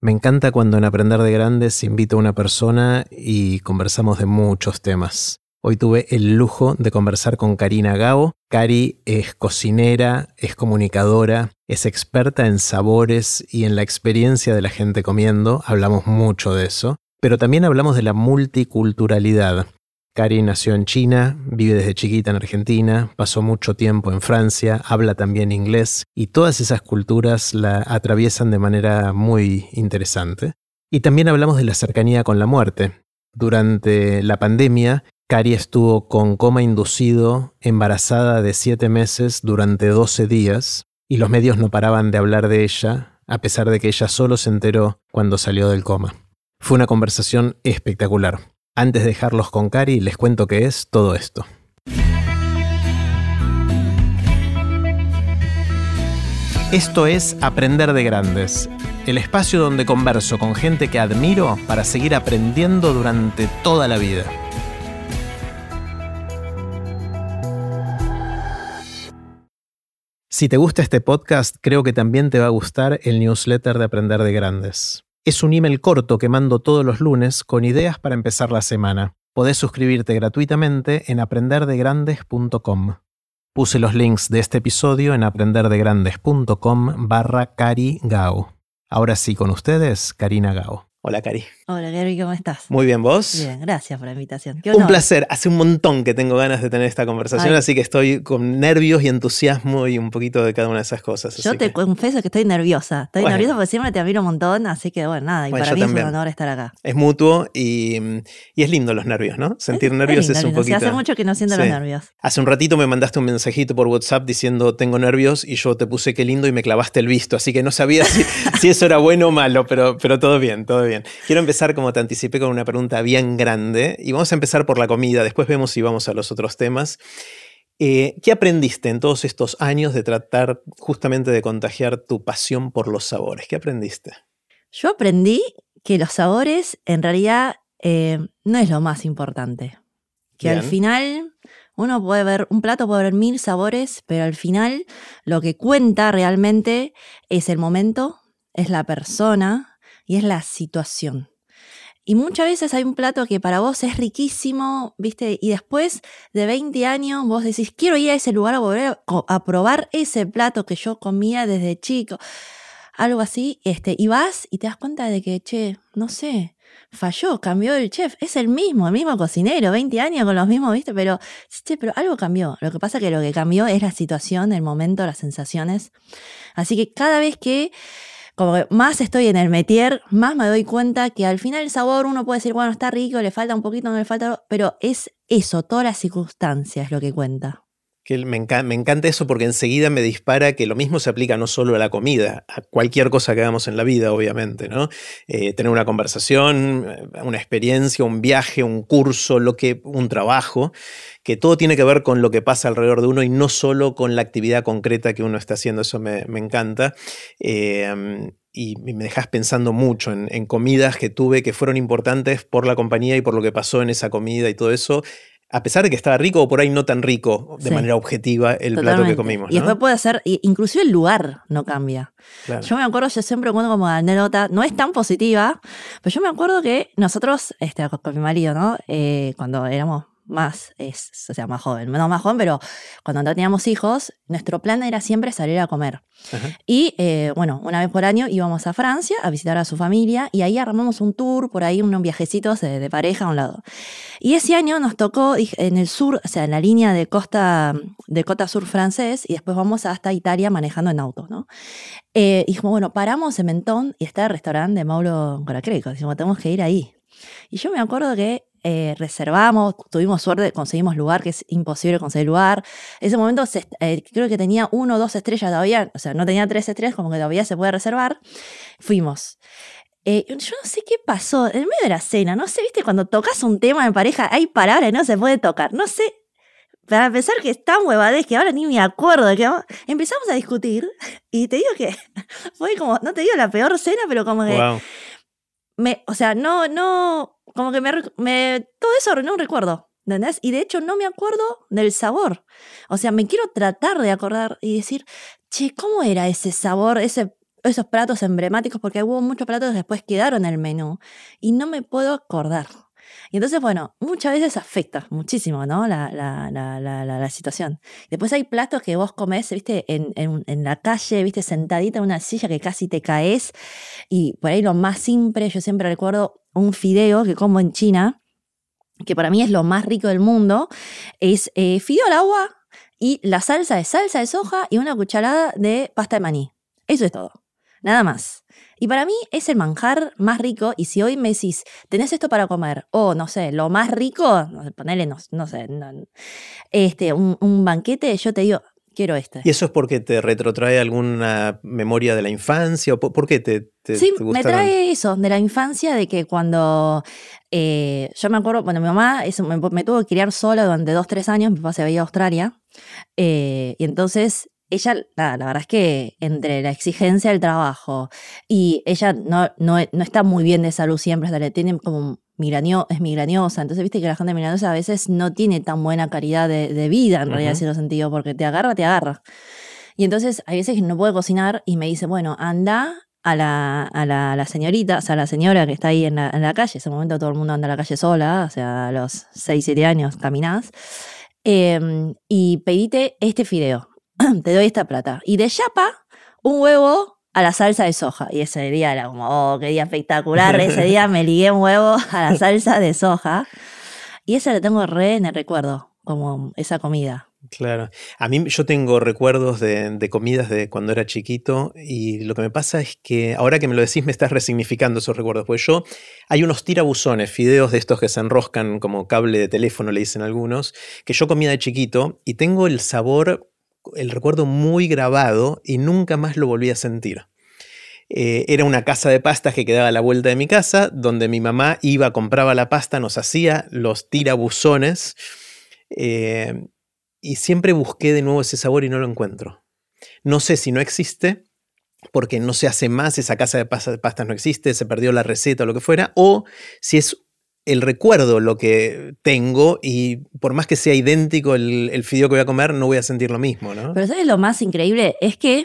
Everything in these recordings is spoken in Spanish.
Me encanta cuando en Aprender de Grandes invito a una persona y conversamos de muchos temas. Hoy tuve el lujo de conversar con Karina Gao. Cari es cocinera, es comunicadora, es experta en sabores y en la experiencia de la gente comiendo. Hablamos mucho de eso. Pero también hablamos de la multiculturalidad. Cari nació en China, vive desde chiquita en Argentina, pasó mucho tiempo en Francia, habla también inglés y todas esas culturas la atraviesan de manera muy interesante. Y también hablamos de la cercanía con la muerte. Durante la pandemia, Cari estuvo con coma inducido, embarazada de 7 meses durante 12 días, y los medios no paraban de hablar de ella, a pesar de que ella solo se enteró cuando salió del coma. Fue una conversación espectacular. Antes de dejarlos con Cari, les cuento qué es todo esto. Esto es Aprender de Grandes, el espacio donde converso con gente que admiro para seguir aprendiendo durante toda la vida. Si te gusta este podcast, creo que también te va a gustar el newsletter de Aprender de Grandes. Es un email corto que mando todos los lunes con ideas para empezar la semana. Podés suscribirte gratuitamente en aprenderdegrandes.com. Puse los links de este episodio en aprenderdegrandes.com barra Cari Gao. Ahora sí, con ustedes, Karina Gao. Hola, Cari. Hola, Gary, ¿cómo estás? Muy bien, ¿vos? Bien, gracias por la invitación. un placer. Hace un montón que tengo ganas de tener esta conversación, así que estoy con nervios y entusiasmo y un poquito de cada una de esas cosas. Yo te confieso que estoy nerviosa. Estoy nerviosa porque siempre te admiro un montón, así que bueno, nada, y para mí es un honor estar acá. Es mutuo y, es lindo los nervios, ¿no? Sentir nervios es, un poquito. hace mucho que no siento los nervios. Hace un ratito me mandaste un mensajito por WhatsApp diciendo tengo nervios y yo te puse qué lindo y me clavaste el visto, así que no sabía si, si eso era bueno o malo, pero, pero todo bien, todo bien. Quiero empezar como te anticipé, con una pregunta bien grande y vamos a empezar por la comida, después vemos si vamos a los otros temas. Eh, ¿Qué aprendiste en todos estos años de tratar justamente de contagiar tu pasión por los sabores? ¿Qué aprendiste? Yo aprendí que los sabores en realidad eh, no es lo más importante. Que al final uno puede ver, un plato puede ver mil sabores, pero al final lo que cuenta realmente es el momento, es la persona y es la situación. Y muchas veces hay un plato que para vos es riquísimo, ¿viste? Y después de 20 años vos decís, quiero ir a ese lugar a volver a probar ese plato que yo comía desde chico. Algo así, este, y vas y te das cuenta de que, che, no sé, falló, cambió el chef, es el mismo, el mismo cocinero, 20 años con los mismos, ¿viste? Pero, che, pero algo cambió. Lo que pasa que lo que cambió es la situación, el momento, las sensaciones. Así que cada vez que como que más estoy en el metier, más me doy cuenta que al final el sabor uno puede decir, bueno, está rico, le falta un poquito, no le falta, pero es eso, todas las circunstancias lo que cuenta. Me, encanta, eso porque enseguida me dispara que lo mismo se aplica no solo a la comida, a cualquier cosa que hagamos en la vida, obviamente, ¿no? Eh, tener una conversación, una experiencia, un viaje, un curso, lo que, un trabajo, que todo tiene que ver con lo que pasa alrededor de uno y no solo con la actividad concreta que uno está haciendo. Eso me, encanta. Eh, y me dejas pensando mucho en, comidas que tuve que fueron importantes por la compañía y por lo que pasó en esa comida y todo eso. A pesar de que estaba rico o por ahí no tan rico, de manera objetiva, el plato que comimos. Y después puede ser, inclusive el lugar no cambia. Yo me acuerdo, yo siempre cuento como anécdota, no es tan positiva, pero yo me acuerdo que nosotros, este, con mi marido, ¿no? Eh, cuando éramos más, es, o sea, más joven, no más joven, pero cuando no teníamos hijos, nuestro plan era siempre salir a comer. Y eh, bueno, una vez por año íbamos a Francia a visitar a su familia y ahí armamos un tour, por ahí unos viajecitos de, pareja a un lado. Y ese año nos tocó en el sur, o sea, en la línea de costa, de costa sur francés y después vamos hasta Italia manejando en auto, ¿no? Eh, y dijimos, bueno, paramos en Mentón y está el restaurante de Mauro Coracreco. Dijimos, tenemos que ir ahí. Y yo me acuerdo que eh, reservamos, tuvimos suerte, conseguimos lugar, que es imposible conseguir lugar. En ese momento eh, creo que tenía uno o dos estrellas todavía, o sea, no tenía tres estrellas, como que todavía se puede reservar. Fuimos. Eh, yo no sé qué pasó, en medio de la cena, no sé, viste, cuando tocas un tema en pareja hay palabras no se puede tocar, no sé, para pensar que es tan huevadez que ahora ni me acuerdo que empezamos a discutir y te digo que fue como, no te digo la peor cena, pero como que... Me, o sea, no, no, como que me, me todo eso no recuerdo, ¿entendés? Y de hecho no me acuerdo del sabor. O sea, me quiero tratar de acordar y decir, che, ¿cómo era ese sabor, ese esos platos emblemáticos, porque hubo muchos platos que después quedaron en el menú y no me puedo acordar. Y entonces, bueno, muchas veces afecta muchísimo, ¿no? La, la, la, la, situación. Después hay platos que vos comés, viste, en, en, en, la calle, viste, sentadita en una silla que casi te caes. Y por ahí lo más simple, yo siempre recuerdo un fideo que como en China, que para mí es lo más rico del mundo, es eh, fideo al agua y la salsa de salsa de soja y una cucharada de pasta de maní. Eso es todo. Nada más. Y para mí es el manjar más rico. Y si hoy me decís, tenés esto para comer, o no sé, lo más rico, ponele, no, no sé, este, un, banquete, yo te digo, quiero este. ¿Y eso es porque te retrotrae alguna memoria de la infancia? ¿O por, qué te, te Sí, me trae eso, de la infancia, de que cuando eh, yo me acuerdo, bueno, mi mamá me, tuvo que criar sola durante dos, tres años, mi papá se veía a Australia, eh, y entonces ella, la, la, verdad es que entre la exigencia del trabajo y ella no, no, no está muy bien de salud siempre, le tiene como migranio, es migraniosa, entonces viste que la gente migraniosa a veces no tiene tan buena calidad de, de vida, en realidad, en cierto sentido, porque te agarra, te agarra. Y entonces hay veces que no puede cocinar y me dice, bueno, anda a la, a la, la, señorita, o sea, a la señora que está ahí en la, en la calle, ese momento todo el mundo anda a la calle sola, o sea, a los 6, 7 años caminás, em, y pedite este fideo. te doy esta plata. Y de chapa, un huevo a la salsa de soja. Y ese día era como, oh, qué día espectacular. Ese día me ligué un huevo a la salsa de soja. Y esa la tengo re en el recuerdo, como esa comida. Claro. A mí yo tengo recuerdos de, comidas de cuando era chiquito y lo que me pasa es que ahora que me lo decís me estás resignificando esos recuerdos. Pues yo, hay unos tirabuzones, fideos de estos que se enroscan como cable de teléfono, le dicen algunos, que yo comía de chiquito y tengo el sabor el recuerdo muy grabado y nunca más lo volví a sentir. Eh, era una casa de pastas que quedaba a la vuelta de mi casa, donde mi mamá iba, compraba la pasta, nos hacía los tirabuzones eh, y siempre busqué de nuevo ese sabor y no lo encuentro. No sé si no existe, porque no se hace más, esa casa de pastas no existe, se perdió la receta o lo que fuera, o si es el recuerdo lo que tengo y por más que sea idéntico el, el, fideo que voy a comer, no voy a sentir lo mismo, ¿no? Pero ¿sabes lo más increíble? Es que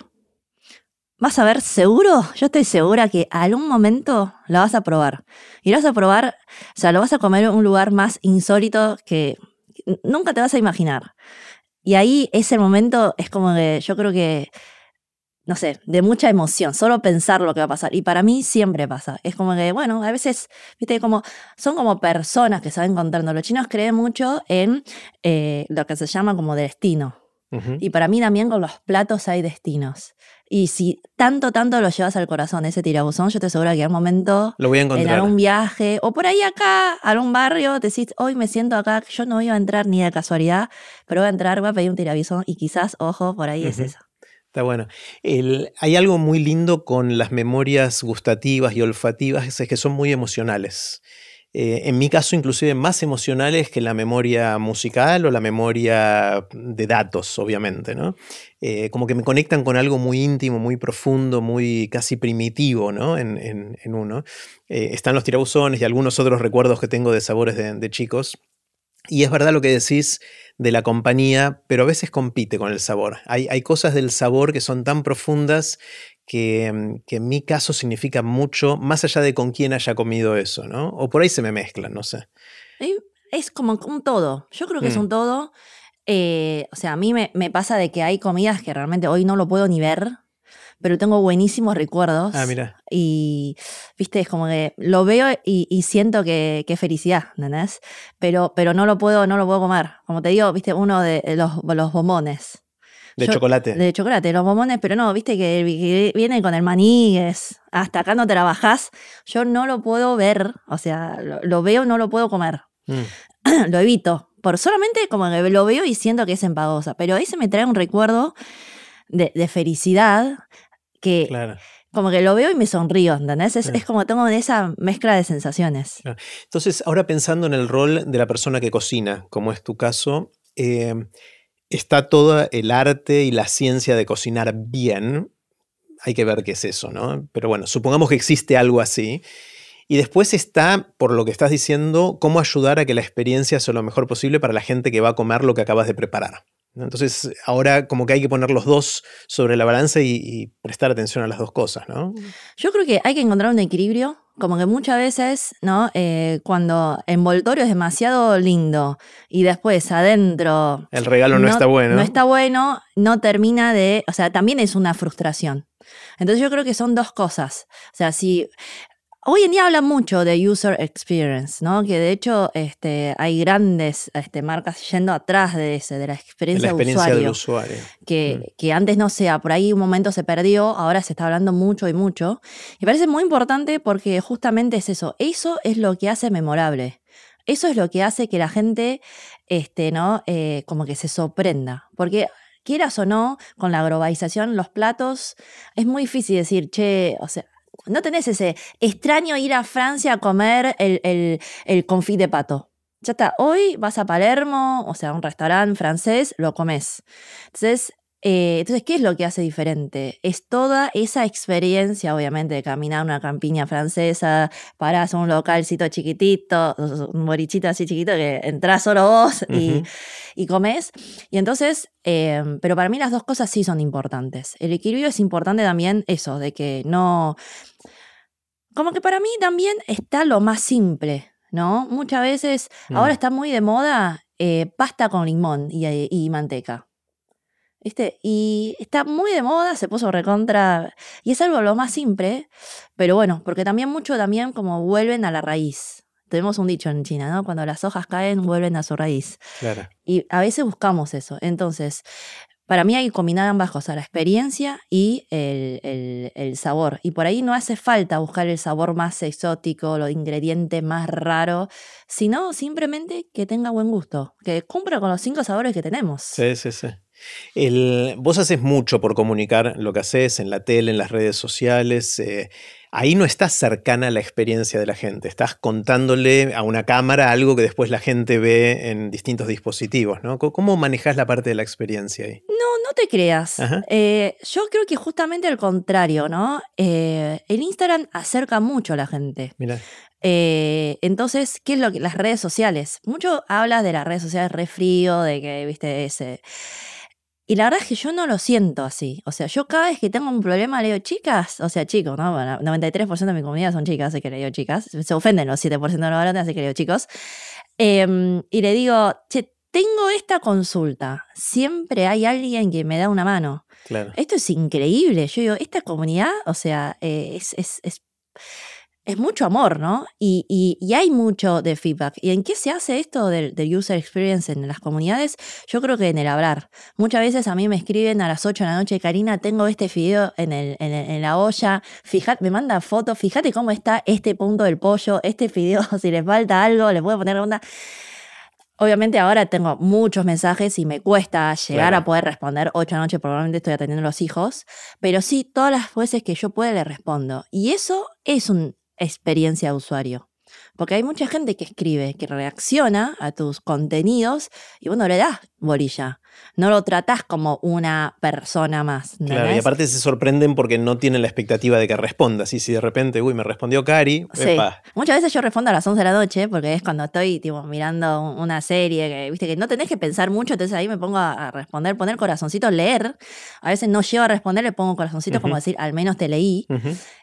vas a ver seguro, yo estoy segura que algún momento lo vas a probar. Y lo vas a probar, o sea, lo vas a comer en un lugar más insólito que nunca te vas a imaginar. Y ahí ese momento es como que yo creo que no sé, de mucha emoción, solo pensar lo que va a pasar. Y para mí siempre pasa. Es como que, bueno, a veces, viste, como, son como personas que se van encontrando. Los chinos creen mucho en eh, lo que se llama como destino. Y para mí también con los platos hay destinos. Y si tanto, tanto lo llevas al corazón, ese tirabuzón, yo te aseguro que en un momento, lo voy a encontrar. en algún viaje, o por ahí acá, a algún barrio, te decís, hoy me siento acá, yo no iba a entrar ni de casualidad, pero voy a entrar, voy a pedir un tirabuzón y quizás, ojo, por ahí es eso. Está bueno. hay algo muy lindo con las memorias gustativas y olfativas, es que son muy emocionales. Eh, en mi caso, inclusive más emocionales que la memoria musical o la memoria de datos, obviamente, ¿no? Eh, como que me conectan con algo muy íntimo, muy profundo, muy casi primitivo, ¿no? En, uno. Eh, están los tirabuzones y algunos otros recuerdos que tengo de sabores de chicos. Y es verdad lo que decís de la compañía, pero a veces compite con el sabor. Hay, hay cosas del sabor que son tan profundas que, mm, que, en mi caso significa mucho, más allá de con quién haya comido eso, ¿no? O por ahí se me mezclan, no sé. Es como un todo. Yo creo que es mm. un todo. Eh, o sea, a mí me, me, pasa de que hay comidas que realmente hoy no lo puedo ni ver pero tengo buenísimos recuerdos. Ah, mira. Y, viste, es como que lo veo y, siento que, que, felicidad, ¿entendés? Pero, pero no lo puedo, no lo puedo comer. Como te digo, viste, uno de los, los bombones. De chocolate. De chocolate, los bombones, pero no, viste que, viene con el maní, es, hasta acá no bajás. Yo no lo puedo ver, o sea, lo, veo, no lo puedo comer. Mm. lo evito. Por solamente como que lo veo y siento que es empagosa. Pero ese me trae un recuerdo de, de felicidad que como que lo veo y me sonrío, ¿entendés? Es, como tengo esa mezcla de sensaciones. Entonces, ahora pensando en el rol de la persona que cocina, como es tu caso, eh, está todo el arte y la ciencia de cocinar bien. Hay que ver qué es eso, ¿no? Pero bueno, supongamos que existe algo así. Y después está, por lo que estás diciendo, cómo ayudar a que la experiencia sea lo mejor posible para la gente que va a comer lo que acabas de preparar. Entonces, ahora como que hay que poner los dos sobre la balanza y, prestar atención a las dos cosas, ¿no? Yo creo que hay que encontrar un equilibrio, como que muchas veces, ¿no? Eh, cuando envoltorio es demasiado lindo y después adentro... El regalo no, está bueno. No está bueno, no termina de... O sea, también es una frustración. Entonces yo creo que son dos cosas. O sea, si Hoy en día hablan mucho de user experience, ¿no? Que de hecho este, hay grandes este, marcas yendo atrás de ese, de la experiencia, la experiencia del usuario. Que, mm. que, antes no sea, por ahí un momento se perdió, ahora se está hablando mucho y mucho. Y parece muy importante porque justamente es eso. Eso es lo que hace memorable. Eso es lo que hace que la gente, este, ¿no? Eh, como que se sorprenda. Porque quieras o no, con la globalización, los platos, es muy difícil decir, che, o sea, no tenés ese extraño ir a Francia a comer el, el, confit de pato. Ya está, hoy vas a Palermo, o sea, a un restaurante francés, lo comes. Entonces, eh, entonces, ¿qué es lo que hace diferente? Es toda esa experiencia, obviamente, de caminar una campiña francesa, parás a un localcito chiquitito, un borichito así chiquito, que entras solo vos y, y comes. Y entonces, em, pero para mí las dos cosas sí son importantes. El equilibrio es importante también eso, de que no... Como que para mí también está lo más simple, ¿no? Muchas veces, ahora mm. está muy de moda eh, pasta con limón y, y manteca. Y está muy de moda, se puso recontra. Y es algo lo más simple, pero bueno, porque también mucho también como vuelven a la raíz. Tenemos un dicho en China, ¿no? Cuando las hojas caen, vuelven a su raíz. Claro. Y a veces buscamos eso. Entonces, para mí hay que combinar ambas cosas, la experiencia y el, el, sabor. Y por ahí no hace falta buscar el sabor más exótico, los ingredientes más raros, sino simplemente que tenga buen gusto, que cumpla con los cinco sabores que tenemos. Sí, sí, sí. El, vos haces mucho por comunicar lo que haces en la tele, en las redes sociales. Eh, ahí no estás cercana a la experiencia de la gente, estás contándole a una cámara algo que después la gente ve en distintos dispositivos, ¿no? ¿Cómo manejas la parte de la experiencia ahí? No, no te creas. Eh, yo creo que justamente al contrario, ¿no? Eh, el Instagram acerca mucho a la gente. Mira. entonces, ¿qué es lo que las redes sociales? Mucho hablas de las redes sociales re frío, de que, viste, ese y la verdad es que yo no lo siento así. O sea, yo cada vez que tengo un problema le digo, chicas, o sea, chicos, ¿no? Bueno, 93% de mi comunidad son chicas, así que le digo chicas. Se ofenden los 7% de los varones, así que le digo chicos. Em, y le digo, che, tengo esta consulta. Siempre hay alguien que me da una mano. Claro. Esto es increíble. Yo digo, esta comunidad, o sea, eh, es, es, es es mucho amor, ¿no? Y, y, hay mucho de feedback. ¿Y en qué se hace esto del, user experience en las comunidades? Yo creo que en el hablar. Muchas veces a mí me escriben a las 8 de la noche, Karina, tengo este video en, el, en, la olla, fíjate, me manda fotos, fíjate cómo está este punto del pollo, este video, si les falta algo, les puedo poner onda. Obviamente ahora tengo muchos mensajes y me cuesta llegar a poder responder. Ocho noche probablemente estoy atendiendo a los hijos, pero sí, todas las veces que yo pueda le respondo. Y eso es un experiencia de usuario. Porque hay mucha gente que escribe, que reacciona a tus contenidos y bueno, le das bolilla. No lo tratás como una persona más. Claro, y aparte se sorprenden porque no tienen la expectativa de que respondas. Y si de repente, uy, me respondió Cari, sí. Muchas veces yo respondo a las 11 de la noche porque es cuando estoy tipo, mirando una serie que, viste, que no tenés que pensar mucho, entonces ahí me pongo a, responder, poner corazoncitos, leer. A veces no llego a responder, le pongo corazoncitos como decir, al menos te leí.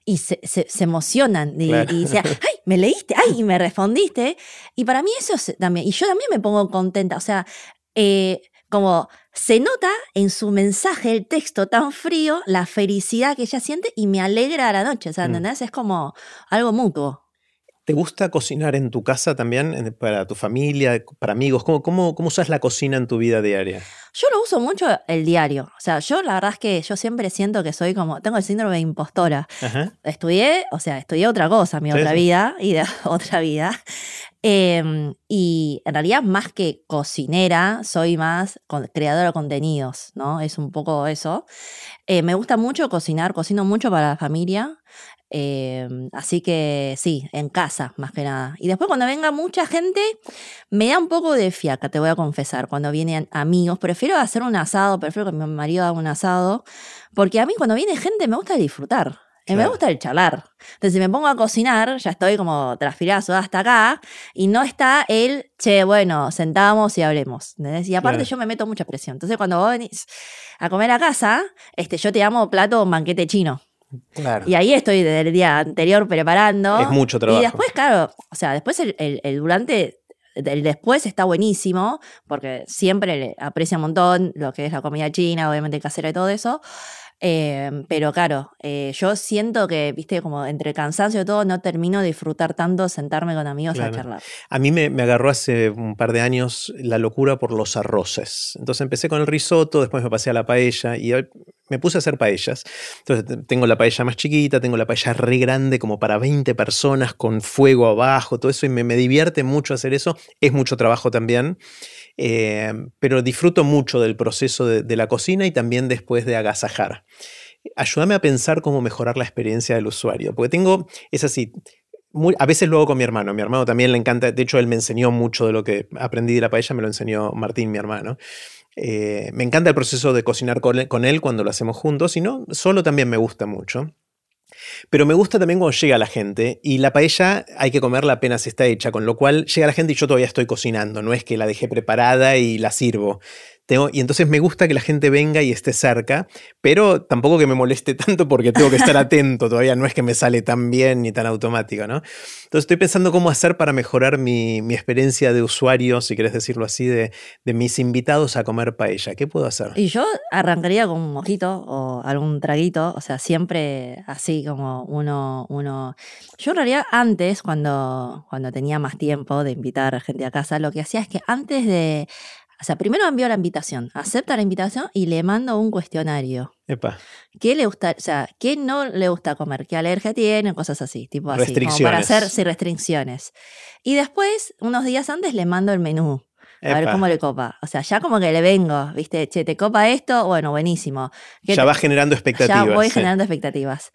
Y se, se, emocionan y, dicen, ay, me leíste, ay, y me respondiste. Y para mí eso es también, y yo también me pongo contenta. O sea, eh, como se nota en su mensaje, el texto tan frío, la felicidad que ella siente y me alegra a la noche. O sea, mm. ¿entendés? Es como algo mutuo. ¿Te gusta cocinar en tu casa también, para tu familia, para amigos? ¿Cómo, cómo, cómo usas la cocina en tu vida diaria? Yo lo uso mucho el diario. O sea, yo la verdad es que yo siempre siento que soy como, tengo el síndrome de impostora. Estudié, o sea, estudié otra cosa, mi otra vida y de otra vida. Em, y en realidad, más que cocinera, soy más creadora de contenidos, ¿no? Es un poco eso. Eh, me gusta mucho cocinar, cocino mucho para la familia. Em, así que sí, en casa, más que nada. Y después cuando venga mucha gente, me da un poco de fiaca, te voy a confesar. Cuando vienen amigos, prefiero hacer un asado, prefiero que mi marido haga un asado, porque a mí cuando viene gente me gusta disfrutar. Y me gusta el charlar. Entonces, si me pongo a cocinar, ya estoy como transpirado hasta acá, y no está el, che, bueno, sentamos y hablemos. Y aparte yo me meto mucha presión. Entonces, cuando vos venís a comer a casa, este, yo te amo plato banquete chino. Claro. Y ahí estoy desde el día anterior preparando. Es mucho trabajo. Y después, claro, o sea, después el, el durante el después está buenísimo, porque siempre le aprecia un montón lo que es la comida china, obviamente casera y todo eso. Em, pero claro, eh, yo siento que, viste, como entre cansancio y todo, no termino de disfrutar tanto sentarme con amigos a charlar. A mí me, agarró hace un par de años la locura por los arroces. Entonces empecé con el risotto, después me pasé a la paella y me puse a hacer paellas. Entonces tengo la paella más chiquita, tengo la paella re grande como para 20 personas con fuego abajo, todo eso y me, me divierte mucho hacer eso. Es mucho trabajo también. Eh, pero disfruto mucho del proceso de, la cocina y también después de agasajar. Ayúdame a pensar cómo mejorar la experiencia del usuario, porque tengo, es así, a veces lo hago con mi hermano, mi hermano también le encanta, de hecho él me enseñó mucho de lo que aprendí de la paella, me lo enseñó Martín, mi hermano. Eh, me encanta el proceso de cocinar con él, cuando lo hacemos juntos, y no, solo también me gusta mucho. Pero me gusta también cuando llega la gente y la paella hay que comerla apenas está hecha, con lo cual llega la gente y yo todavía estoy cocinando, no es que la dejé preparada y la sirvo y entonces me gusta que la gente venga y esté cerca, pero tampoco que me moleste tanto porque tengo que estar atento, todavía no es que me sale tan bien ni tan automático, ¿no? Entonces estoy pensando cómo hacer para mejorar mi, experiencia de usuario, si quieres decirlo así, de, mis invitados a comer paella. ¿Qué puedo hacer? Y yo arrancaría con un mojito o algún traguito, o sea, siempre así como uno, uno... Yo en realidad antes, cuando, cuando tenía más tiempo de invitar gente a casa, lo que hacía es que antes de o sea, primero envío la invitación, acepta la invitación y le mando un cuestionario. Epa. ¿Qué le gusta, o sea, qué no le gusta comer? ¿Qué alergia tiene? Cosas así, tipo así. Como para hacer sin restricciones. Y después, unos días antes, le mando el menú. A ver cómo le copa. O sea, ya como que le vengo, ¿viste? Che, ¿te copa esto? Bueno, buenísimo. Ya va generando expectativas. Ya voy generando expectativas.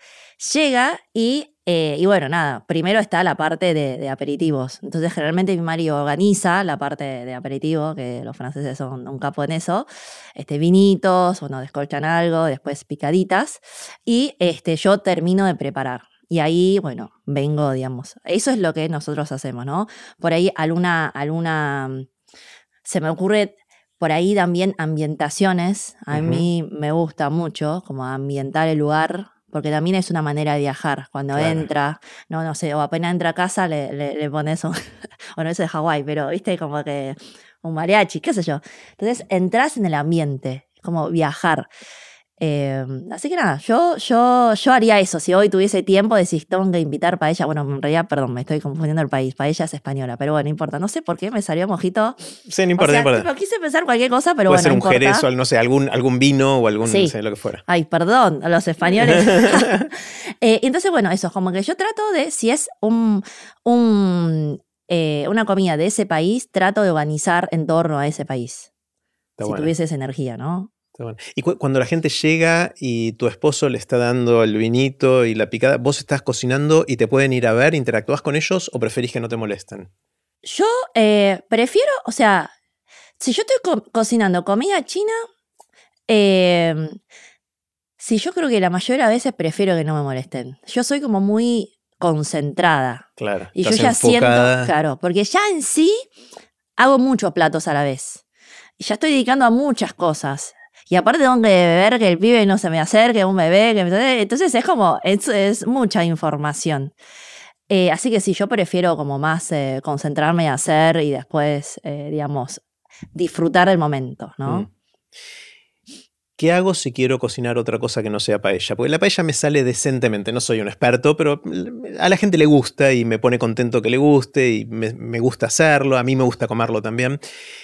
Llega y eh, y bueno, nada, primero está la parte de, aperitivos. Entonces, generalmente mi marido organiza la parte de, aperitivo, que los franceses son un capo en eso. Este, vinitos, o nos descolchan algo, después picaditas. Y este, yo termino de preparar. Y ahí, bueno, vengo, digamos. Eso es lo que nosotros hacemos, ¿no? Por ahí alguna, alguna. Se me ocurre por ahí también ambientaciones. A mí me gusta mucho, como ambientar el lugar porque también es una manera de viajar. Cuando entra, no, no sé, o apenas entra a casa le, le, pones un, o no es de Hawái, pero viste como que un mariachi, qué sé yo. Entonces entras en el ambiente, como viajar. Em, así que nada, yo, yo, yo haría eso. Si hoy tuviese tiempo, decís, tengo que invitar paella. Bueno, en realidad, perdón, me estoy confundiendo el país. Paella es española, pero bueno, no importa. No sé por qué me salió mojito. Sí, no importa, no importa. quise pensar cualquier cosa, pero Puede bueno. Puede ser un jerez o, no sé, algún, algún vino o algún, no sé, lo que fuera. Ay, perdón, los españoles. eh, entonces, bueno, eso, como que yo trato de, si es un, un eh, una comida de ese país, trato de organizar en torno a ese país. si tuviese esa energía, ¿no? Y cuando la gente llega y tu esposo le está dando el vinito y la picada, ¿vos estás cocinando y te pueden ir a ver, interactúas con ellos o preferís que no te molesten? Yo eh, prefiero, o sea, si yo estoy cocinando comida china, em, si yo creo que la mayoría de veces prefiero que no me molesten. Yo soy como muy concentrada. Claro. Y yo ya siento, claro, porque ya en sí hago muchos platos a la vez. Y ya estoy dedicando a muchas cosas. Y aparte tengo que ver que el pibe no se me acerque, un bebé, que entonces es como, es, es mucha información. Eh, así que sí, yo prefiero como más eh, concentrarme y hacer y después, eh, digamos, disfrutar el momento, ¿no? Mm. ¿Qué hago si quiero cocinar otra cosa que no sea paella? Porque la paella me sale decentemente, no soy un experto, pero a la gente le gusta y me pone contento que le guste y me, gusta hacerlo, a mí me gusta comerlo también.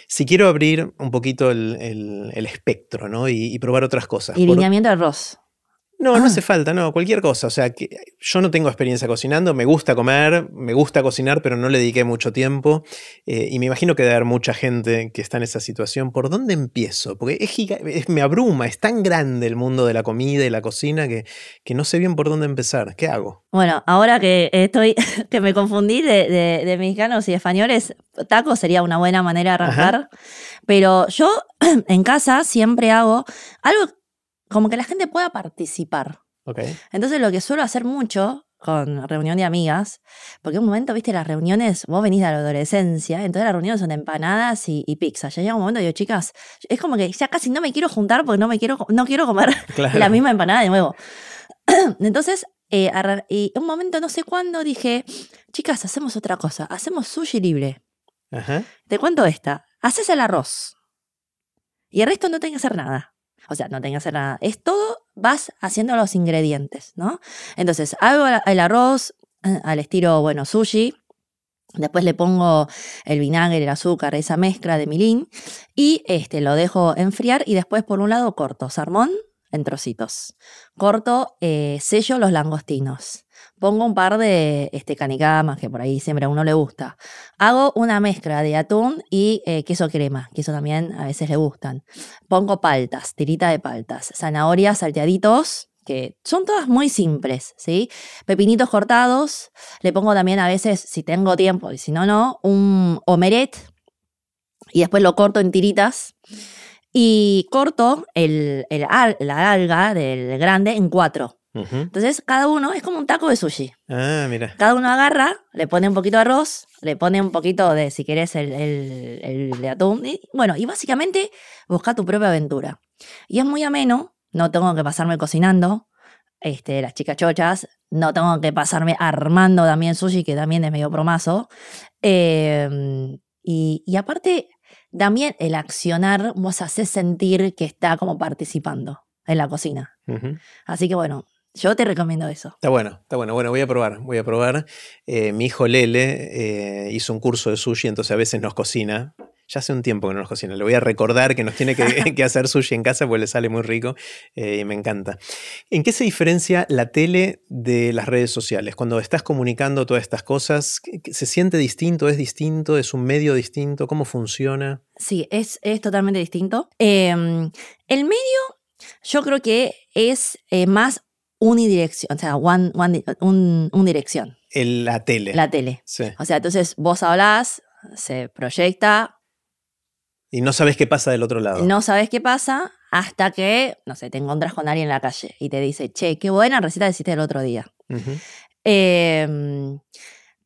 Si quiero abrir un poquito el, espectro ¿no? y, probar otras cosas. Y lineamiento de arroz. No, no ah. hace falta, no, cualquier cosa. O sea, que yo no tengo experiencia cocinando, me gusta comer, me gusta cocinar, pero no le dediqué mucho tiempo. Eh, y me imagino que debe haber mucha gente que está en esa situación. ¿Por dónde empiezo? Porque es, me abruma, es tan grande el mundo de la comida y la cocina que, que, no sé bien por dónde empezar. ¿Qué hago? Bueno, ahora que estoy, que me confundí de, de, mexicanos y españoles, tacos sería una buena manera de arrancar. Pero yo en casa siempre hago algo como que la gente pueda participar. Entonces lo que suelo hacer mucho con reunión de amigas, porque un momento, viste, las reuniones, vos venís de la adolescencia, entonces las reuniones son empanadas y, pizza. Ya llega un momento y digo, chicas, es como que ya casi no me quiero juntar porque no me quiero, no quiero comer la misma empanada de nuevo. entonces, eh, y un momento, no sé cuándo, dije, chicas, hacemos otra cosa, hacemos sushi libre. Te cuento esta, haces el arroz y el resto no tengo que hacer nada. O sea, no tengo que hacer nada. Es todo, vas haciendo los ingredientes, ¿no? Entonces, hago el arroz eh, al estilo, bueno, sushi. Después le pongo el vinagre, el azúcar, esa mezcla de milín y este, lo dejo enfriar y después por un lado corto salmón en trocitos. Corto, eh, sello los langostinos. Pongo un par de este, canicamas, que por ahí siempre a uno le gusta. Hago una mezcla de atún y eh, queso crema, que eso también a veces le gustan. Pongo paltas, tirita de paltas, zanahorias salteaditos, que son todas muy simples, ¿sí? Pepinitos cortados. Le pongo también a veces, si tengo tiempo y si no, no, un omeret. Y después lo corto en tiritas. Y corto el, la alga del grande en cuatro. Entonces, cada uno es como un taco de sushi. Ah, mira. Cada uno agarra, le pone un poquito de arroz, le pone un poquito de, si querés, el, el, de atún. Y, bueno, y básicamente busca tu propia aventura. Y es muy ameno, no tengo que pasarme cocinando. Este, las chicas chochas, no tengo que pasarme armando también sushi, que también es medio promazo. Em, y, y aparte, también el accionar vos haces sentir que está como participando en la cocina. Así que bueno, yo te recomiendo eso. Está bueno, está bueno. Bueno, voy a probar, voy a probar. Eh, mi hijo Lele eh, hizo un curso de sushi, entonces a veces nos cocina. Ya hace un tiempo que no nos cocina. Le voy a recordar que nos tiene que, hacer sushi en casa porque le sale muy rico eh, y me encanta. ¿En qué se diferencia la tele de las redes sociales? Cuando estás comunicando todas estas cosas, ¿se siente distinto? ¿Es distinto? ¿Es un medio distinto? ¿Cómo funciona? Sí, es, es totalmente distinto. Em, el medio yo creo que es más unidirección, o sea, one, un, dirección. la tele. La tele. O sea, entonces vos hablás, se proyecta. Y no sabes qué pasa del otro lado. No sabes qué pasa hasta que, no sé, te encontrás con alguien en la calle y te dice, che, qué buena receta hiciste el otro día. Em,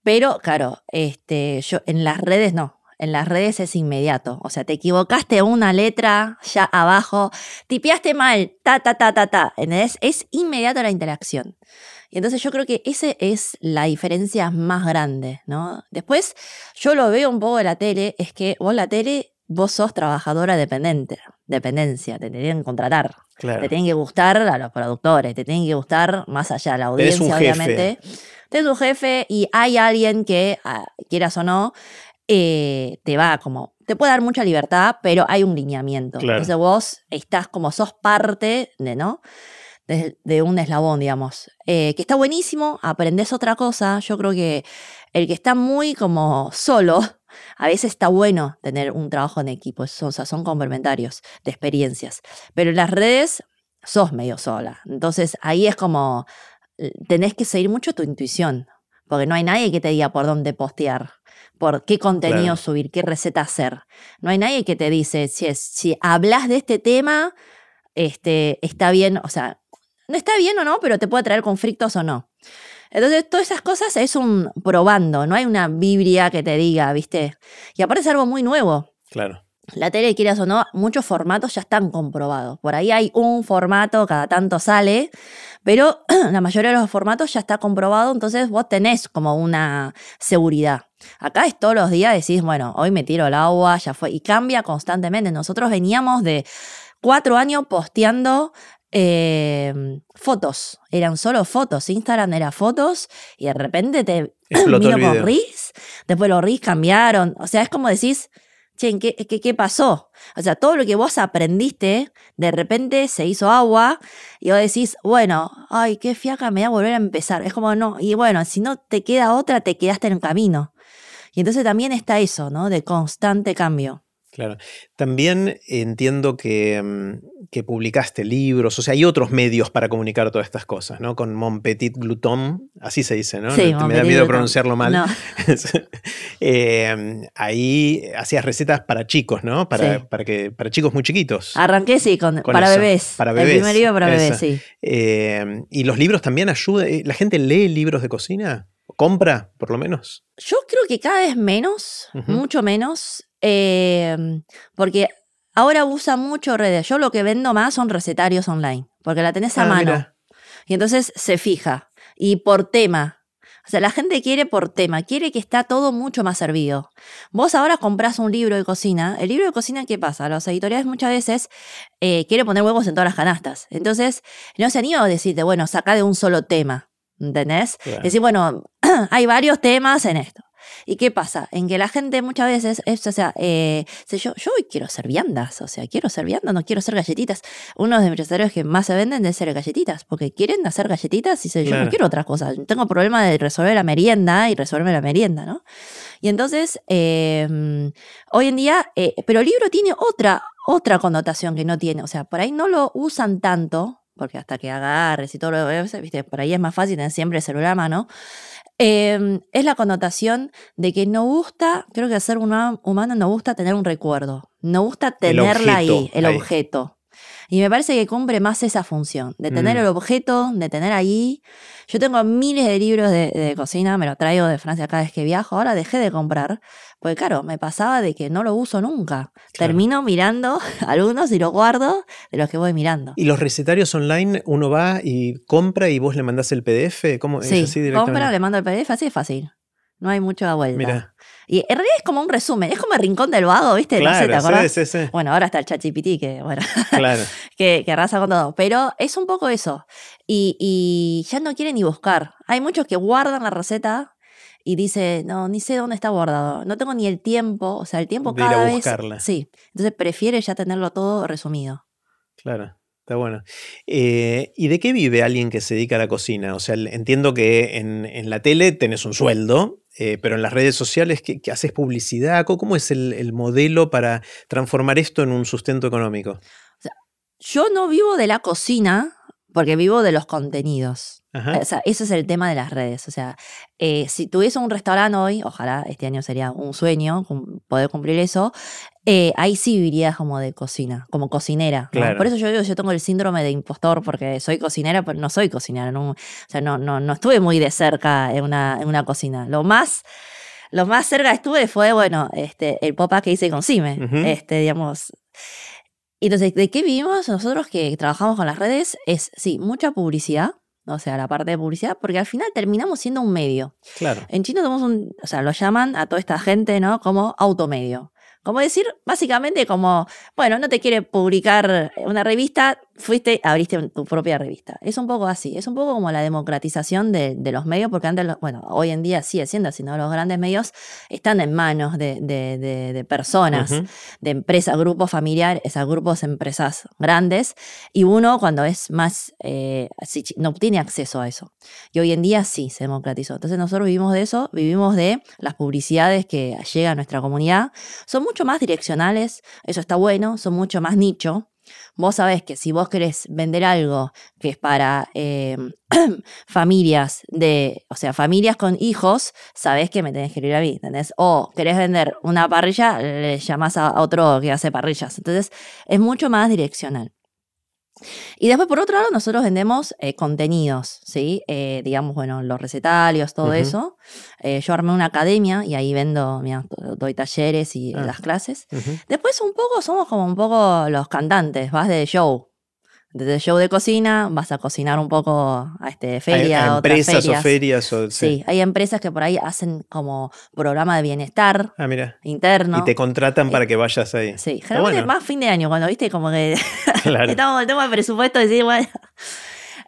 pero, claro, este, yo en las redes no en las redes es inmediato. O sea, te equivocaste una letra ya abajo, tipeaste mal, ta, ta, ta, ta, ta. Es, es inmediato la interacción. Y entonces yo creo que esa es la diferencia más grande, ¿no? Después, yo lo veo un poco de la tele, es que vos la tele, vos sos trabajadora dependiente, dependencia, te tienen que contratar. Te tienen que gustar a los productores, te tienen que gustar más allá de la audiencia, obviamente. Te es tu jefe y hay alguien que, ah, quieras o no, eh, te va como, te puede dar mucha libertad, pero hay un lineamiento. Entonces vos estás como sos parte de, ¿no? De, un eslabón, digamos. Eh, que está buenísimo, aprendes otra cosa. Yo creo que el que está muy como solo, a veces está bueno tener un trabajo en equipo, o sea, son complementarios de experiencias. Pero en las redes sos medio sola. Entonces ahí es como, eh, tenés que seguir mucho tu intuición, porque no hay nadie que te diga por dónde postear por qué contenido subir, qué receta hacer. No hay nadie que te dice, si, si hablas de este tema, este, está bien, o sea, no está bien o no, pero te puede traer conflictos o no. Entonces, todas esas cosas es un probando, no hay una Biblia que te diga, ¿viste? Y aparte es algo muy nuevo. Claro. La tele, quieras o no, muchos formatos ya están comprobados. Por ahí hay un formato, cada tanto sale, pero la mayoría de los formatos ya está comprobado, entonces vos tenés como una seguridad. Acá es todos los días decís, bueno, hoy me tiro el agua, ya fue, y cambia constantemente. Nosotros veníamos de cuatro años posteando em, fotos, eran solo fotos, Instagram era fotos y de repente te vino con Reels, después los Reels cambiaron, o sea, es como decís, che, ¿qué, qué, pasó? O sea, todo lo que vos aprendiste, de repente se hizo agua y vos decís, bueno, ay, qué fiaca, me voy a volver a empezar. Es como, no, y bueno, si no te queda otra, te quedaste en el camino. Y entonces también está eso, ¿no? De constante cambio. Claro. También entiendo que, mm, que, publicaste libros, o sea, hay otros medios para comunicar todas estas cosas, ¿no? Con Mon Petit Glouton, así se dice, ¿no? Sí, Me da miedo pronunciarlo mal. eh, ahí hacías recetas para chicos, ¿no? Para, para, que, para chicos muy chiquitos. Arranqué, sí, con, para bebés. Para bebés. El primer libro para bebés, sí. Eh, y los libros también ayudan. ¿La gente lee libros de cocina? ¿Compra, por lo menos? Yo creo que cada vez menos, mucho menos. Em, porque ahora usa mucho redes. Yo lo que vendo más son recetarios online, porque la tenés a ah, mano. Y entonces se fija. Y por tema. O sea, la gente quiere por tema, quiere que está todo mucho más servido. Vos ahora compras un libro de cocina. El libro de cocina, ¿qué pasa? Los editoriales muchas veces eh, quieren poner huevos en todas las canastas. Entonces, no se anima a decirte, bueno, saca de un solo tema. ¿Entendés? Es Decir, bueno, hay varios temas en esto. ¿Y qué pasa? En que la gente muchas veces, es, o sea, eh, yo, yo hoy quiero ser viandas, o sea, quiero ser viandas, no quiero hacer galletitas. Uno de mis que más se venden es ser galletitas, porque quieren hacer galletitas y yo no quiero otras cosas. Tengo problema de resolver la merienda y resolverme la merienda, ¿no? Y entonces, em, hoy en día, eh, pero el libro tiene otra, otra connotación que no tiene, o sea, por ahí no lo usan tanto, porque hasta que agarres y todo lo que viste, por ahí es más fácil tener siempre el celular a mano. Em, es la connotación de que no gusta, creo que ser un humano no gusta tener un recuerdo, no gusta tenerla ahí, el objeto. Y me parece que cumple más esa función, de tener mm. el objeto, de tener ahí. Yo tengo miles de libros de, cocina, me lo traigo de Francia cada vez que viajo, ahora dejé de comprar, porque claro, me pasaba de que no lo uso nunca. Termino mirando algunos y lo guardo de los que voy mirando. ¿Y los recetarios online uno va y compra y vos le mandás el PDF? ¿Cómo sí, es así compra, le mando el PDF, así es fácil. No hay mucha vuelta. Mira. Y en realidad es como un resumen, es como el rincón del vago, ¿viste? no sé, ¿te acuerdas? Sí, sí, sí. Bueno, ahora está el ChatGPT que, bueno, claro. que, que, arrasa con todo. Pero es un poco eso. Y, y ya no quieren ni buscar. Hay muchos que guardan la receta y dice, no, ni sé dónde está guardado, no tengo ni el tiempo, o sea, el tiempo cada vez... Sí, entonces prefiere ya tenerlo todo resumido. Claro. Está bueno. Eh, ¿Y de qué vive alguien que se dedica a la cocina? O sea, entiendo que en, la tele tenés un sueldo, eh, pero en las redes sociales, ¿qué, haces publicidad? ¿Cómo es el, modelo para transformar esto en un sustento económico? yo no vivo de la cocina porque vivo de los contenidos. O sea, ese es el tema de las redes. O sea, eh, si tuviese un restaurante hoy, ojalá este año sería un sueño poder cumplir eso, eh, ahí sí viviría como de cocina, como cocinera. Por eso yo digo, yo tengo el síndrome de impostor, porque soy cocinera, pero no soy cocinera. No, o sea, no, no, no estuve muy de cerca en una, en una cocina. Lo más lo más cerca estuve fue, bueno, este, el popa que hice con Cime. Este, digamos. Entonces, ¿de qué vivimos nosotros que trabajamos con las redes? Es, sí, mucha publicidad, o sea, la parte de publicidad, porque al final terminamos siendo un medio. Claro. En China tenemos un, o sea, lo llaman a toda esta gente, ¿no? Como automedio. Como decir, básicamente como, bueno, no te quiere publicar una revista, fuiste, abriste tu propia revista. Es un poco así, es un poco como la democratización de, los medios, porque antes, bueno, hoy en día sigue siendo así, ¿no? Los grandes medios están en manos de, personas, de empresas, grupos familiares, grupos de empresas grandes, y uno cuando es más, eh, no obtiene acceso a eso. Y hoy en día sí se democratizó. Entonces nosotros vivimos de eso, vivimos de las publicidades que llegan a nuestra comunidad. Son mucho más direccionales, eso está bueno, son mucho más nicho. Vos sabés que si vos querés vender algo que es para em, familias de, o sea, familias con hijos, sabés que me tenés que ir a mí, ¿entendés? O querés vender una parrilla, le llamás a otro que hace parrillas. Entonces, es mucho más direccional. Y después, por otro lado, nosotros vendemos eh, contenidos, ¿sí? Eh, digamos, bueno, los recetarios, todo eso. Eh, yo armé una academia y ahí vendo, mira, doy talleres y ah. las clases. Después, un poco, somos como un poco los cantantes, vas de show, desde show de cocina vas a cocinar un poco a este feria, hay, empresas o ferias sí. hay empresas que por ahí hacen como programa de bienestar ah, mira. interno y te contratan para que vayas ahí. Sí, generalmente más fin de año cuando viste como que estamos el tema de presupuesto y bueno,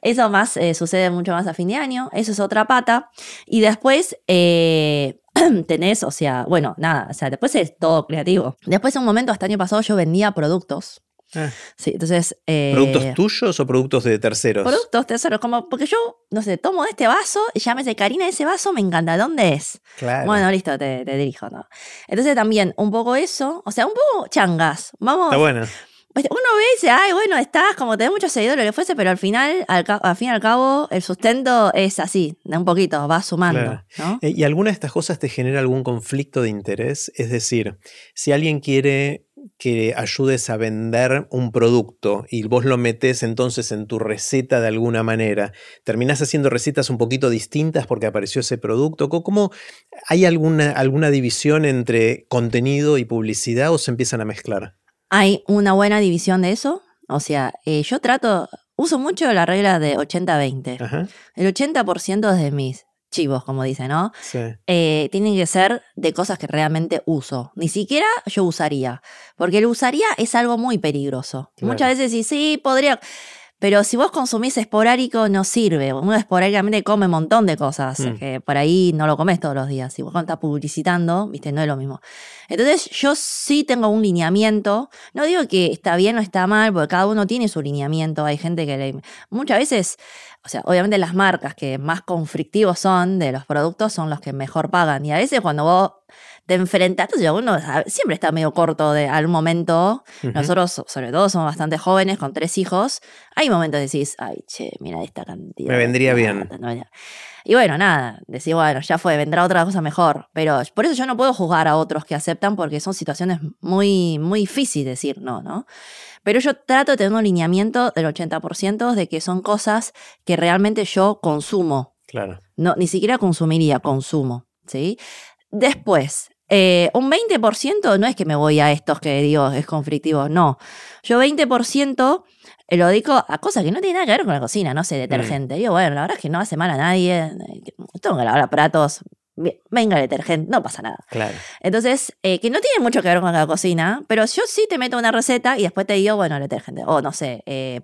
eso más eh, sucede mucho más a fin de año, eso es otra pata y después eh, tenés, o sea, bueno, nada, o sea, después es todo creativo. Después en un momento hasta el año pasado yo vendía productos Ah. Sí, entonces. Eh, ¿Productos tuyos o productos de terceros? Productos terceros, como porque yo, no sé, tomo este vaso y ya me dice, Karina, ese vaso me encanta, ¿dónde es? Claro. Bueno, listo, te, dirijo, ¿no? Entonces también, un poco eso, o sea, un poco changas. Vamos. Está bueno. Uno ve y dice, ay, bueno, estás como tenés muchos seguidores, lo que fuese, pero al final, al, fin y al cabo, el sustento es así, de un poquito, va sumando. Eh, ¿Y alguna de estas cosas te genera algún conflicto de interés? Es decir, si alguien quiere que ayudes a vender un producto y vos lo metes entonces en tu receta de alguna manera, terminás haciendo recetas un poquito distintas porque apareció ese producto. ¿Cómo hay alguna, alguna división entre contenido y publicidad o se empiezan a mezclar? hay una buena división de eso. O sea, eh, yo trato, uso mucho la regla de 80-20. El 80% de mis chivos, como dice, ¿no? Sí. Eh, tienen que ser de cosas que realmente uso. Ni siquiera yo usaría. Porque el usaría es algo muy peligroso. Muchas veces sí, sí, podría. Pero si vos consumís esporádico, no sirve. Uno esporádicamente come un montón de cosas, mm. que por ahí no lo comes todos los días. Si vos estás publicitando, viste, no es lo mismo. Entonces, yo sí tengo un lineamiento. No digo que está bien o está mal, porque cada uno tiene su lineamiento. Hay gente que le... Muchas veces, o sea, obviamente las marcas que más conflictivos son de los productos son los que mejor pagan. Y a veces cuando vos te enfrentas, entonces uno siempre está medio corto de algún momento. Nosotros, sobre todo, somos bastante jóvenes, con tres hijos. Hay momentos que decís, ay, che, mira esta cantidad. Me vendría bien. Y bueno, nada, decís, bueno, ya fue, vendrá otra cosa mejor. Pero por eso yo no puedo juzgar a otros que aceptan porque son situaciones muy, muy difíciles decir no, ¿no? Pero yo trato de tener un alineamiento del 80% de que son cosas que realmente yo consumo. Claro. No, ni siquiera consumiría, consumo. ¿sí? Después, eh, un 20% no es que me voy a estos que digo es conflictivo, no. Yo 20% lo dedico a cosas que no tienen nada que ver con la cocina, no sé, mm. detergente. Digo, bueno, la verdad es que no hace mal a nadie. Eh, tengo que lavar platos, venga el detergente, no pasa nada. Claro. Entonces, eh, que no tiene mucho que ver con la cocina, pero yo sí te meto una receta y después te digo, bueno, el detergente, o no sé, eh,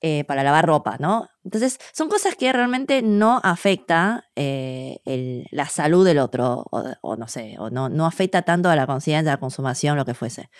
eh, para lavar ropa, ¿no? Entonces, son cosas que realmente no afecta la salud del otro, o, no sé, o no, no afecta tanto a la conciencia, a la consumación, lo que fuese.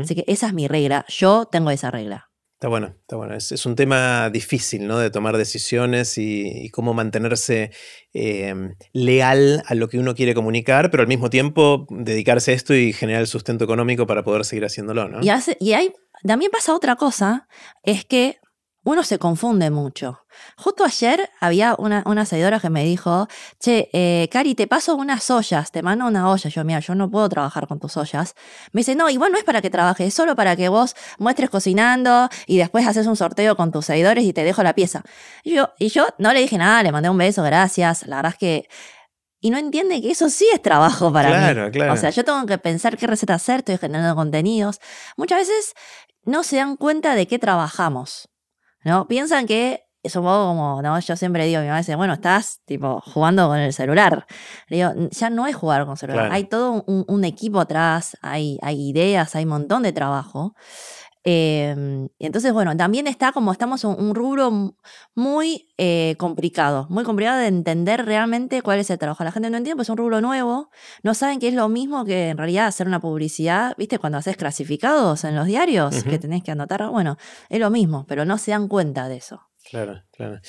Así que esa es mi regla, yo tengo esa regla. Está bueno, está bueno. Es, un tema difícil, ¿no? De tomar decisiones y, cómo mantenerse em, leal a lo que uno quiere comunicar, pero al mismo tiempo dedicarse a esto y generar el sustento económico para poder seguir haciéndolo, ¿no? Y, hace, y hay, también pasa otra cosa, es que uno se confunde mucho. Justo ayer había una, una seguidora que me dijo, che, eh, Cari, te paso unas ollas, te mando una olla. Yo, mira, yo no puedo trabajar con tus ollas. Me dice, no, igual no es para que trabajes, es solo para que vos muestres cocinando y después haces un sorteo con tus seguidores y te dejo la pieza. Y yo, y yo no le dije nada, le mandé un beso, gracias. La verdad es que y no entiende que eso sí es trabajo para claro, Claro. O sea, yo tengo que pensar qué receta hacer, estoy generando contenidos. Muchas veces no se dan cuenta de qué trabajamos. ¿No? Piensan que es un poco como, ¿no? Yo siempre digo, mi mamá dice, bueno, estás tipo jugando con el celular. Le digo, ya no es jugar con el celular, hay todo un, equipo atrás, hay, hay ideas, hay un montón de trabajo. Em, entonces, bueno, también está como estamos en un rubro muy eh, complicado, muy complicado de entender realmente cuál es el trabajo. La gente no entiende, pues es un rubro nuevo, no saben que es lo mismo que en realidad hacer una publicidad, ¿viste? Cuando haces clasificados en los diarios, que tenés que anotar, bueno, es lo mismo, pero no se dan cuenta de eso. Claro, claro.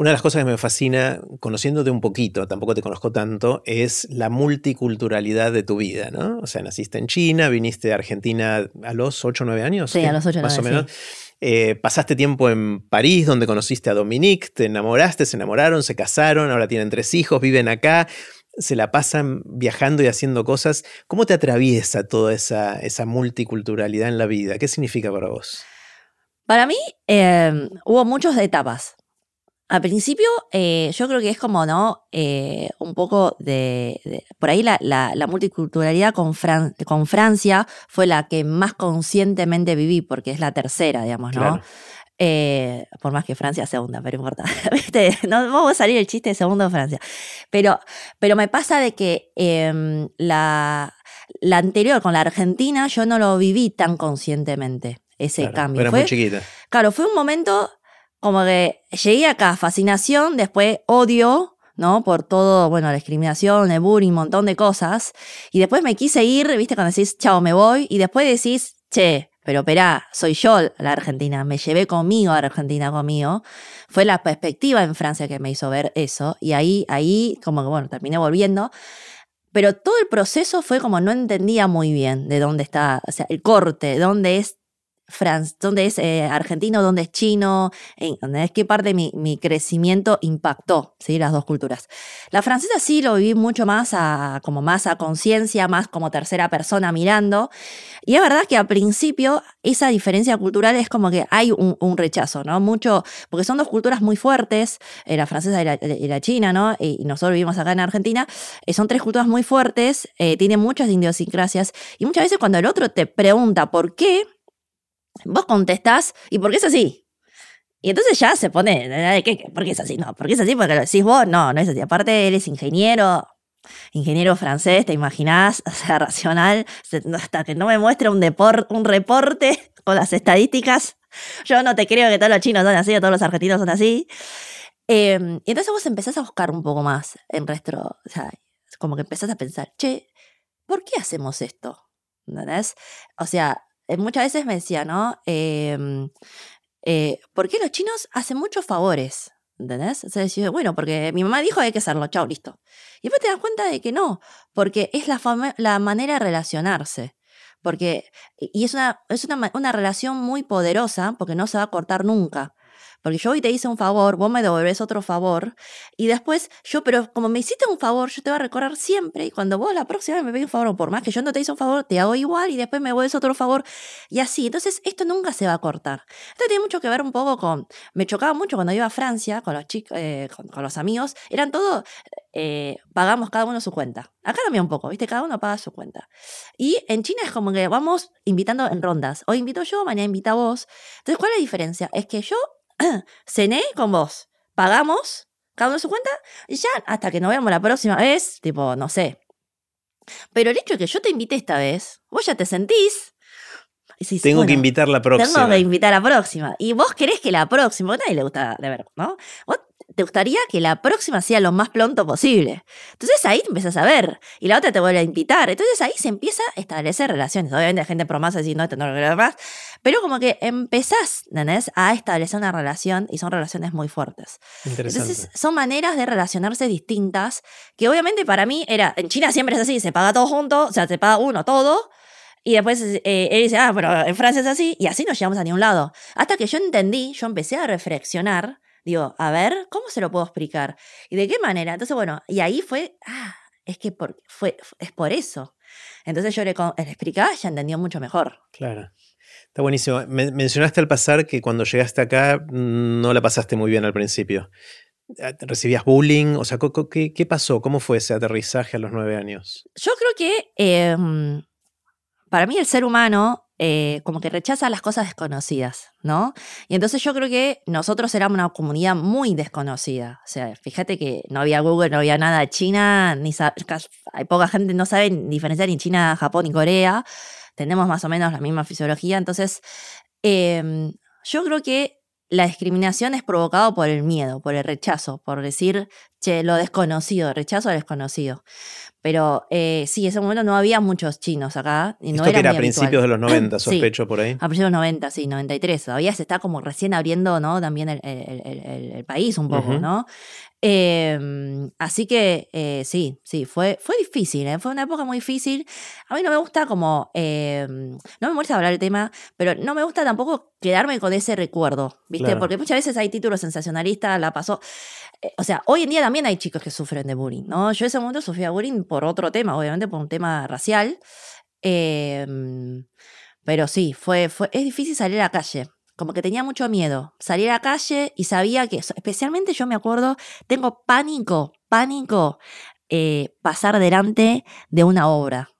Una de las cosas que me fascina, conociéndote un poquito, tampoco te conozco tanto, es la multiculturalidad de tu vida, ¿no? O sea, naciste en China, viniste de Argentina a los 8 o 9 años. Sí, a los 8 o 9 Más o menos. Eh, pasaste tiempo en París, donde conociste a Dominique, te enamoraste, se enamoraron, se casaron, ahora tienen tres hijos, viven acá, se la pasan viajando y haciendo cosas. ¿Cómo te atraviesa toda esa, esa multiculturalidad en la vida? ¿Qué significa para vos? Para mí em, hubo muchas etapas. Al principio eh, yo creo que es como, ¿no? Eh, un poco de, Por ahí la, multiculturalidad con, con, Francia fue la que más conscientemente viví, porque es la tercera, digamos, ¿no? Eh, por más que Francia segunda, pero importa. ¿Viste? No vamos a salir el chiste de segundo de Francia. Pero, pero me pasa de que em, la, la anterior con la Argentina yo no lo viví tan conscientemente ese cambio. Era muy chiquita. Claro, fue un momento como que llegué acá, fascinación, después odio, ¿no? Por todo, bueno, la discriminación, el bullying, un montón de cosas. Y después me quise ir, ¿viste? Cuando decís, chao, me voy. Y después decís, che, pero espera, soy yo la Argentina, me llevé conmigo a Argentina conmigo. Fue la perspectiva en Francia que me hizo ver eso y ahí, ahí como que bueno, terminé volviendo. Pero todo el proceso fue como no entendía muy bien de dónde está, o sea, el corte, dónde es dónde es eh, argentino, dónde es chino, es qué parte de mi, crecimiento impactó, ¿sí? Las dos culturas. La francesa sí lo viví mucho más a, como más a conciencia, más como tercera persona mirando. Y es verdad que al principio esa diferencia cultural es como que hay un, rechazo, ¿no? Mucho, porque son dos culturas muy fuertes, eh, la francesa y la, china, ¿no? Y, nosotros vivimos acá en Argentina, eh, son tres culturas muy fuertes, tienen muchas idiosincrasias, y muchas veces cuando el otro te pregunta por qué, Vos contestás, ¿y por qué es así? Y entonces ya se pone, ¿qué, ¿por qué es así? No, ¿por qué es así? Porque lo decís vos, no, no es así. Aparte, eres ingeniero, ingeniero francés, ¿te imaginás? O sea, racional, hasta que no me muestre un, un reporte con las estadísticas, yo no te creo que todos los chinos son así o todos los argentinos son así. Em, y entonces vos empezás a buscar un poco más en resto, o sea, como que empezás a pensar, che, ¿por qué hacemos esto? ¿Entendés? O sea, eh, muchas veces me decía, ¿no? Em, eh, ¿Por qué los chinos hacen muchos favores? ¿Entendés? O sea, decía, bueno, porque mi mamá dijo que hay que hacerlo, chao, listo. Y después te das cuenta de que no, porque es la, la manera de relacionarse. Porque, y es, una, es una, una relación muy poderosa, porque no se va a cortar nunca. Porque yo hoy te hice un favor, vos me devolvés otro favor, y después yo, pero como me hiciste un favor, yo te voy a recordar siempre, y cuando vos la próxima vez me pedís un favor, por más que yo no te hice un favor, te hago igual, y después me devuelves otro favor, y así. Entonces, esto nunca se va a cortar. Esto tiene mucho que ver un poco con, me chocaba mucho cuando iba a Francia con los chicos, eh, con, los amigos, eran todos, eh, pagamos cada uno su cuenta. Acá también un poco, ¿viste? Cada uno paga su cuenta. Y en China es como que vamos invitando en rondas. Hoy invito yo, mañana invita vos. Entonces, ¿cuál es la diferencia? Es que yo cené con vos, pagamos cada uno su cuenta y ya hasta que nos veamos la próxima vez, tipo, no sé. Pero el hecho de que yo te invité esta vez, vos ya te sentís. tengo que invitar la próxima. Tengo que invitar la próxima. Y vos querés que la próxima, a nadie le gusta de ver, ¿no? Vos te gustaría que la próxima sea lo más pronto posible. Entonces ahí te empiezas a ver y la otra te vuelve a invitar. Entonces ahí se empieza a establecer relaciones. Obviamente hay gente promasa diciendo esto no lo más, pero como que empezás, ¿entendés? A establecer una relación y son relaciones muy fuertes. Entonces son maneras de relacionarse distintas que obviamente para mí era, en China siempre es así, se paga todo junto, o sea, se paga uno todo. Y después eh, él dice, ah, pero en Francia es así, y así no llegamos a ningún lado. Hasta que yo entendí, yo empecé a reflexionar Digo, a ver, ¿cómo se lo puedo explicar? ¿Y de qué manera? Entonces, bueno, y ahí fue, ah, es que por, fue, es por eso. Entonces yo le, le explicaba, ya entendió mucho mejor. Claro. Está buenísimo. mencionaste al pasar que cuando llegaste acá mm, no la pasaste muy bien al principio. Eh, ¿Recibías bullying? O sea, ¿qué, qué pasó? ¿Cómo fue ese aterrizaje a los nueve años? Yo creo que em, para mí el ser humano eh, como que rechaza las cosas desconocidas, ¿no? Y entonces yo creo que nosotros éramos una comunidad muy desconocida. O sea, fíjate que no había Google, no había nada de China, ni hay poca gente, no sabe diferenciar ni China, Japón ni Corea. Tenemos más o menos la misma fisiología. Entonces, em, yo creo que la discriminación es provocada por el miedo, por el rechazo, por decir, che, lo desconocido, rechazo al desconocido. Pero eh, sí, en ese momento no había muchos chinos acá. Y no Esto era que era a principios de los 90, sospecho por ahí. A principios de los 90, sí, 93. Todavía se está como recién abriendo, ¿no? También el, el, el, país un poco, ¿no? Em, así que eh, sí, sí, fue, fue difícil, ¿eh? fue una época muy difícil. A mí no me gusta como, em, no me molesta hablar del tema, pero no me gusta tampoco quedarme con ese recuerdo, ¿viste? Porque muchas veces hay títulos sensacionalistas, la pasó. Eh, o sea, hoy en día también hay chicos que sufren de bullying, ¿no? Yo en ese momento sufría bullying por otro tema, obviamente por un tema racial. Em, pero sí, fue, fue, es difícil salir a la calle como que tenía mucho miedo. Salir a la calle y sabía que, especialmente yo me acuerdo, tengo pánico, pánico eh, pasar delante de una obra.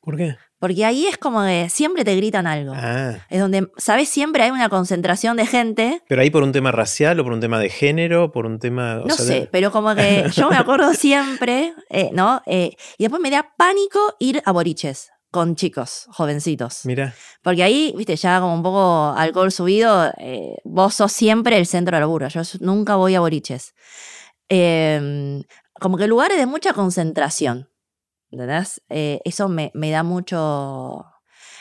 ¿Por qué? Porque ahí es como que siempre te gritan algo. Ah. Es donde, ¿sabes? Siempre hay una concentración de gente. ¿Pero ahí por un tema racial o por un tema de género? ¿Por un tema.? no sé, pero como que yo me acuerdo siempre, eh, ¿no? Eh, y después me da pánico ir a boriches con chicos, jovencitos. Mira. Porque ahí, viste, ya como un poco alcohol subido, eh, vos sos siempre el centro de la burra. Yo nunca voy a boriches. Em, como que lugares de mucha concentración. ¿Entendés? Eh, eso me, me, da mucho.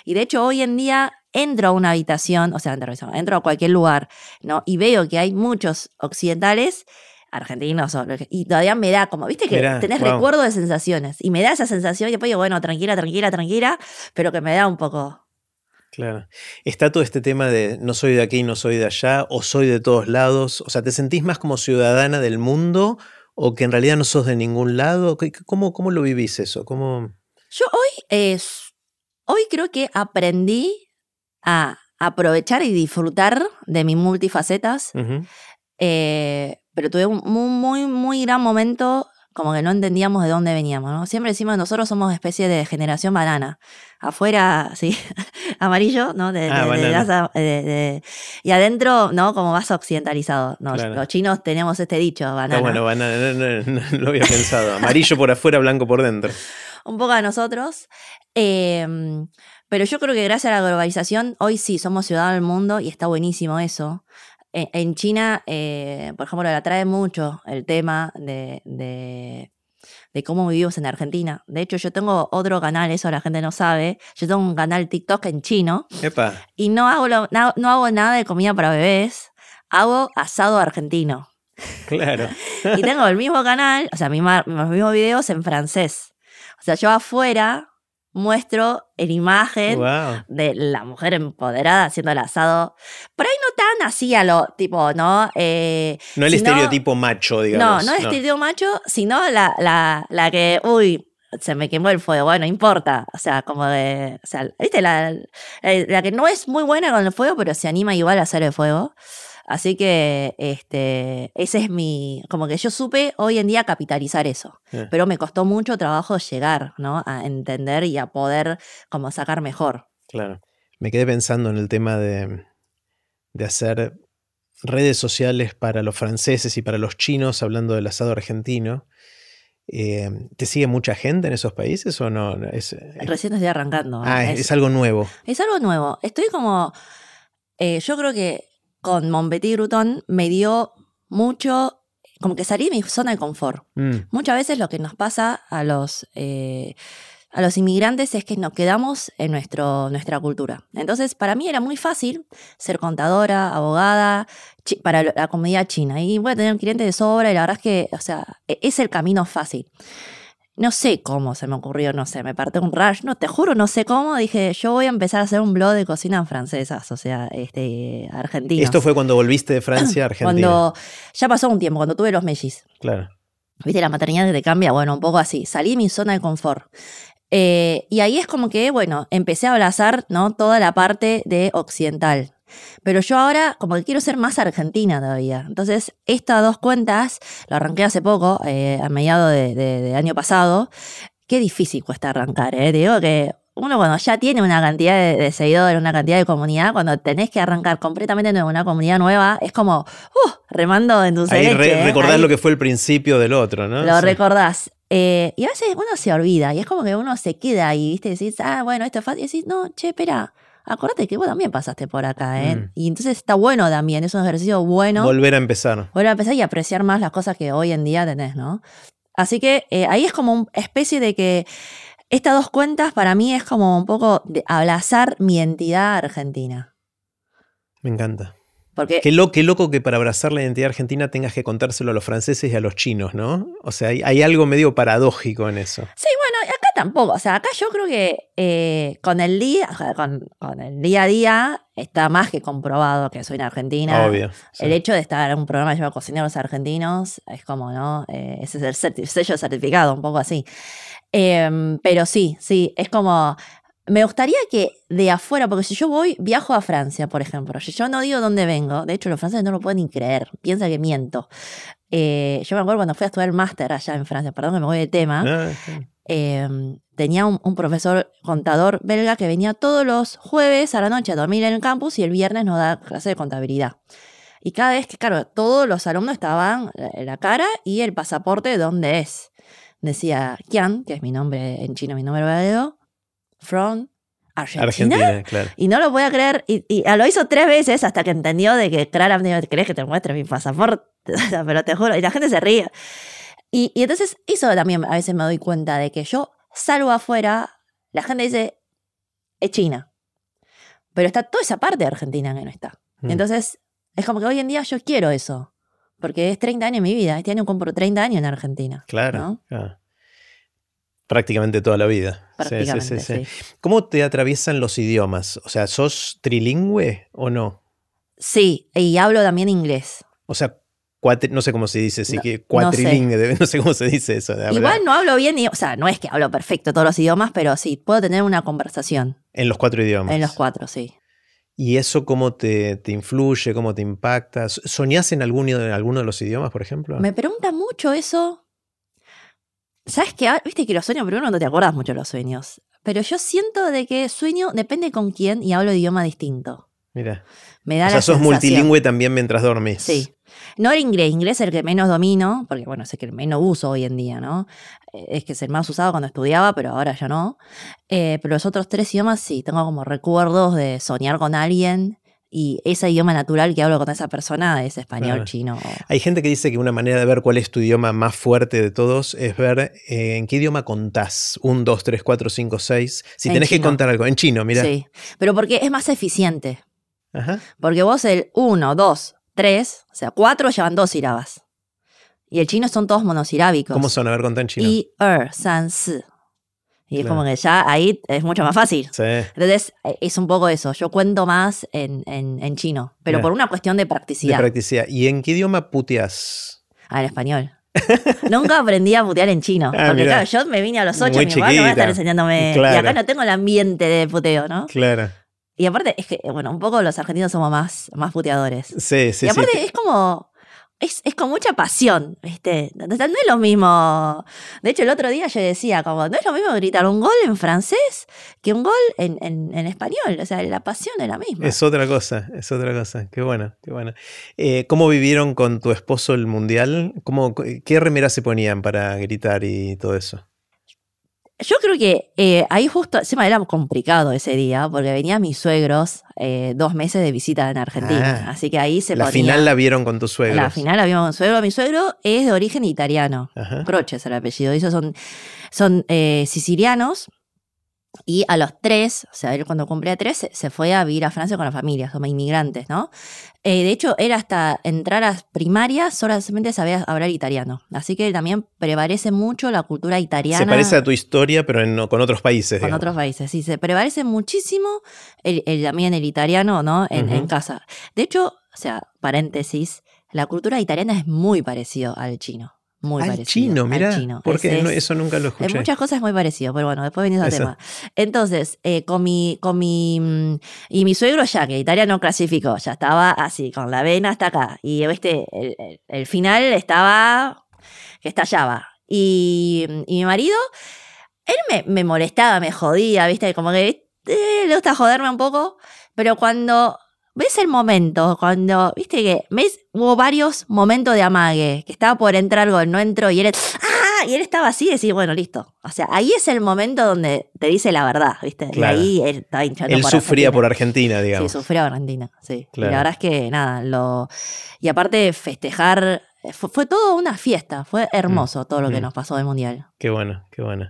Y de hecho, hoy en día entro a una habitación, o sea, entro, entro a cualquier lugar, ¿no? Y veo que hay muchos occidentales argentinos y todavía me da como, viste que tenés recuerdo de sensaciones y me da esa sensación y después digo, bueno, tranquila, tranquila, tranquila, pero que me da un poco Claro. Está todo este tema de no soy de aquí, no soy de allá, o soy de todos lados. O sea, ¿te sentís más como ciudadana del mundo o que en realidad no sos de ningún lado? ¿Cómo, cómo lo vivís eso? ¿Cómo... Yo hoy, es, hoy creo que aprendí a aprovechar y disfrutar de mis multifacetas, eh, pero tuve un muy, muy gran momento como que no entendíamos de dónde veníamos, ¿no? Siempre decimos nosotros somos especie de generación banana. Afuera, sí, amarillo, ¿no? Ah, y adentro, ¿no? Como más occidentalizado. Los chinos tenemos este dicho, banana. bueno, banana, no, lo había pensado. Amarillo por afuera, blanco por dentro. Un poco a nosotros. Em, pero yo creo que gracias a la globalización, hoy sí somos ciudadanos del mundo y está buenísimo eso. En China, eh, por ejemplo, le atrae mucho el tema de, de, cómo vivimos en Argentina. De hecho, yo tengo otro canal, eso la gente no sabe. Yo tengo un canal TikTok en chino. Y no hago, no, hago nada de comida para bebés. Hago asado argentino. Claro. y tengo el mismo canal, o sea, mis mismos videos en francés. O sea, yo afuera muestro en imagen de la mujer empoderada haciendo el asado. Por ahí no tan así a lo tipo, ¿no? Eh, no el estereotipo macho, digamos. No, no el estereotipo macho, sino la, la, la que, uy, se me quemó el fuego, bueno, no importa. O sea, como de. O sea, ¿viste? La, la, que no es muy buena con el fuego, pero se anima igual a hacer el fuego. Así que este, ese es mi, como que yo supe hoy en día capitalizar eso, pero me costó mucho trabajo llegar, ¿no? A entender y a poder como sacar mejor. Claro. Me quedé pensando en el tema de, de hacer redes sociales para los franceses y para los chinos, hablando del asado argentino. Eh, ¿Te sigue mucha gente en esos países o no? Es, Recién estoy arrancando. Ah, es, algo nuevo. Es algo nuevo. Estoy como. Eh, yo creo que con Mon Petit me dio mucho, como que salí de mi zona de confort. Mm. Muchas veces lo que nos pasa a los, eh, a los inmigrantes es que nos quedamos en nuestro, nuestra cultura. Entonces, para mí era muy fácil ser contadora, abogada, para la comunidad china. Y voy a tener un cliente de sobra y la verdad es que, o sea, e-, es el camino fácil. No sé cómo se me ocurrió, no sé, me parte un rush, no, te juro, no sé cómo, dije, yo voy a empezar a hacer un blog de cocina francesas, o sea, este, argentina. ¿Esto fue cuando volviste de Francia a Argentina? Cuando, ya pasó un tiempo, cuando tuve los mellis. Claro. Viste, la maternidad que te cambia, bueno, un poco así, salí de mi zona de confort. Eh, y ahí es como que, bueno, empecé a abrazar, ¿no? Toda la parte de occidental, pero yo ahora como que quiero ser más argentina todavía. Entonces, estas dos cuentas, lo arranqué hace poco, eh, a mediados de, año pasado. Qué difícil cuesta arrancar, ¿eh? Digo que uno cuando ya tiene una cantidad de, seguidores, una cantidad de comunidad, cuando tenés que arrancar completamente en una comunidad nueva, es como, uh, remando en tu Ahí ¿eh? recordás lo que fue el principio del otro, ¿no? Lo recordás. Eh, y a veces uno se olvida y es como que uno se queda ahí, ¿viste? Y decís, ah, bueno, esto es fácil. Y decís, no, che, espera, Acuérdate que vos también pasaste por acá, ¿eh? Mm. Y entonces está bueno también, es un ejercicio bueno. Volver a empezar. Volver a empezar y apreciar más las cosas que hoy en día tenés, ¿no? Así que eh, ahí es como una especie de que estas dos cuentas para mí es como un poco de abrazar mi entidad argentina. Me encanta. Porque, qué, loco que para abrazar la identidad argentina tengas que contárselo a los franceses y a los chinos, ¿no? O sea, hay, algo medio paradójico en eso. Sí, bueno, tampoco. O sea, acá yo creo que eh, con, el día, con, el día a día está más que comprobado que soy una argentina. Obvio. El hecho de estar en un programa llamado Cocineros Argentinos es como, ¿no? Eh, ese es el sello certificado, un poco así. Em, pero sí, sí, es como me gustaría que de afuera, porque si yo voy, viajo a Francia, por ejemplo, si yo no digo dónde vengo, de hecho los franceses no lo pueden ni creer, piensa que miento. Eh, yo me acuerdo cuando fui a estudiar el máster allá en Francia, perdón que me voy de tema, ah, em, tenía un, profesor contador belga que venía todos los jueves a la noche a dormir en el campus y el viernes nos da clase de contabilidad. Y cada vez que, claro, todos los alumnos estaban en la cara y el pasaporte de dónde es. Decía Kian, que es mi nombre en chino, mi nombre verdadero, from Argentina. claro. Y no lo voy a creer. Y, lo hizo tres veces hasta que entendió de que claramente crees que te muestre mi pasaporte. Pero te juro. Y la gente se ríe. Y, entonces, eso también a veces me doy cuenta de que yo salgo afuera, la gente dice, es China. Pero está toda esa parte de Argentina que no está. Mm. Entonces, es como que hoy en día yo quiero eso. Porque es 30 años mi vida. Este año cumplo 30 años en Argentina. Claro. Prácticamente toda la vida. Prácticamente, sí, ¿Cómo te atraviesan los idiomas? O sea, ¿sos trilingüe o no? Sí, y hablo también inglés. O sea, no sé cómo se dice, sí que cuatrilingüe, no sé. cómo se dice eso. Igual no hablo bien, o sea, no es que hablo perfecto todos los idiomas, pero sí, puedo tener una conversación. En los cuatro idiomas. En los cuatro, sí. ¿Y eso cómo te, influye, cómo te impacta? ¿Soñás en alguno, en alguno de los idiomas, por ejemplo? Me pregunta mucho eso. ¿Sabes qué? Viste que los sueños, pero uno no te acuerdas mucho de los sueños. Pero yo siento de que sueño depende con quién y hablo de idioma distinto. Mira. Me da o sea, sos multilingüe también mientras dormís. Sí. No el inglés, inglés es el que menos domino, porque bueno, es el que menos uso hoy en día, ¿no? Eh, es que es el más usado cuando estudiaba, pero ahora ya no. Eh, pero los otros tres idiomas sí, tengo como recuerdos de soñar con alguien y ese idioma natural que hablo con esa persona es español, chino. Hay gente que dice que una manera de ver cuál es tu idioma más fuerte de todos es ver eh, en qué idioma contás. Un, dos, tres, cuatro, cinco, seis. Si tenés que contar algo. En chino, mira. Sí, pero porque es más eficiente. Ajá. Porque vos el uno, dos, tres, o sea, cuatro llevan dos sílabas. Y el chino son todos monosilábicos. ¿Cómo son? A ver, contá en chino. Y, er, san, si. Y es como que ya ahí es mucho más fácil. Sí. Entonces, e, es un poco eso. Yo cuento más en, en, chino, pero por una cuestión de practicidad. De practicidad. ¿Y en qué idioma puteas? Ah, en español. Nunca aprendí a putear en chino. Ah, porque claro, yo me vine a los ocho, y mi mamá no va a estar enseñándome. Y acá no tengo el ambiente de puteo, ¿no? Claro. Y aparte, es que, bueno, un poco los argentinos somos más, más puteadores. Sí, sí, Y aparte es como, es, con mucha pasión, ¿viste? No, es lo mismo. De hecho, el otro día yo decía, como, no es lo mismo gritar un gol en francés que un gol en, en, español. O sea, la pasión es la misma. Es otra cosa, es otra cosa. Qué bueno, qué bueno. Eh, ¿Cómo vivieron con tu esposo el mundial? ¿Cómo, ¿Qué remeras se ponían para gritar y todo eso? Yo creo que eh, ahí justo, me era complicado ese día, porque venían mis suegros eh, dos meses de visita en Argentina. Ah. así que ahí se La final la vieron con tus suegros. La final la vieron con suegro. Mi suegro es de origen italiano. Croce es el apellido. Ellos son, son eh, sicilianos. Y a los tres, o sea, él cuando cumplía tres, se fue a vivir a Francia con la familia, somos inmigrantes, ¿no? Eh, de hecho, era hasta entrar a primarias, solamente sabía hablar italiano. Así que también prevalece mucho la cultura italiana. Se parece a tu historia, pero con otros países. Con otros países, sí. Se prevalece muchísimo el, también el italiano, ¿no? En, en casa. De hecho, o sea, paréntesis, la cultura italiana es muy parecido al chino. Muy al parecido. Chino, mira. Porque eso nunca lo escuché. En muchas cosas es muy parecido, pero bueno, después venimos al tema. Entonces, eh, con mi, con mi. Mm, y mi suegro ya, que Italia no clasificó, ya estaba así, con la vena hasta acá. Y este, el, final estaba. que estallaba. Y, y mi marido, él me, me, molestaba, me jodía, ¿viste? Como que eh, le gusta joderme un poco. Pero cuando ves el momento, cuando, viste que ves, hubo varios momentos de amague, que estaba por entrar gol, no entró y él, ¡ah! Y él estaba así y decís, bueno, listo. O sea, ahí es el momento donde te dice la verdad, viste. Y ahí él estaba hinchando. Él sufría por Argentina, digamos. Sí, sufría por Argentina, sí. Y la verdad es que nada, lo. Y aparte, festejar. Fue, todo una fiesta, fue hermoso mm, todo lo que mm. nos pasó del Mundial. Qué bueno, qué bueno.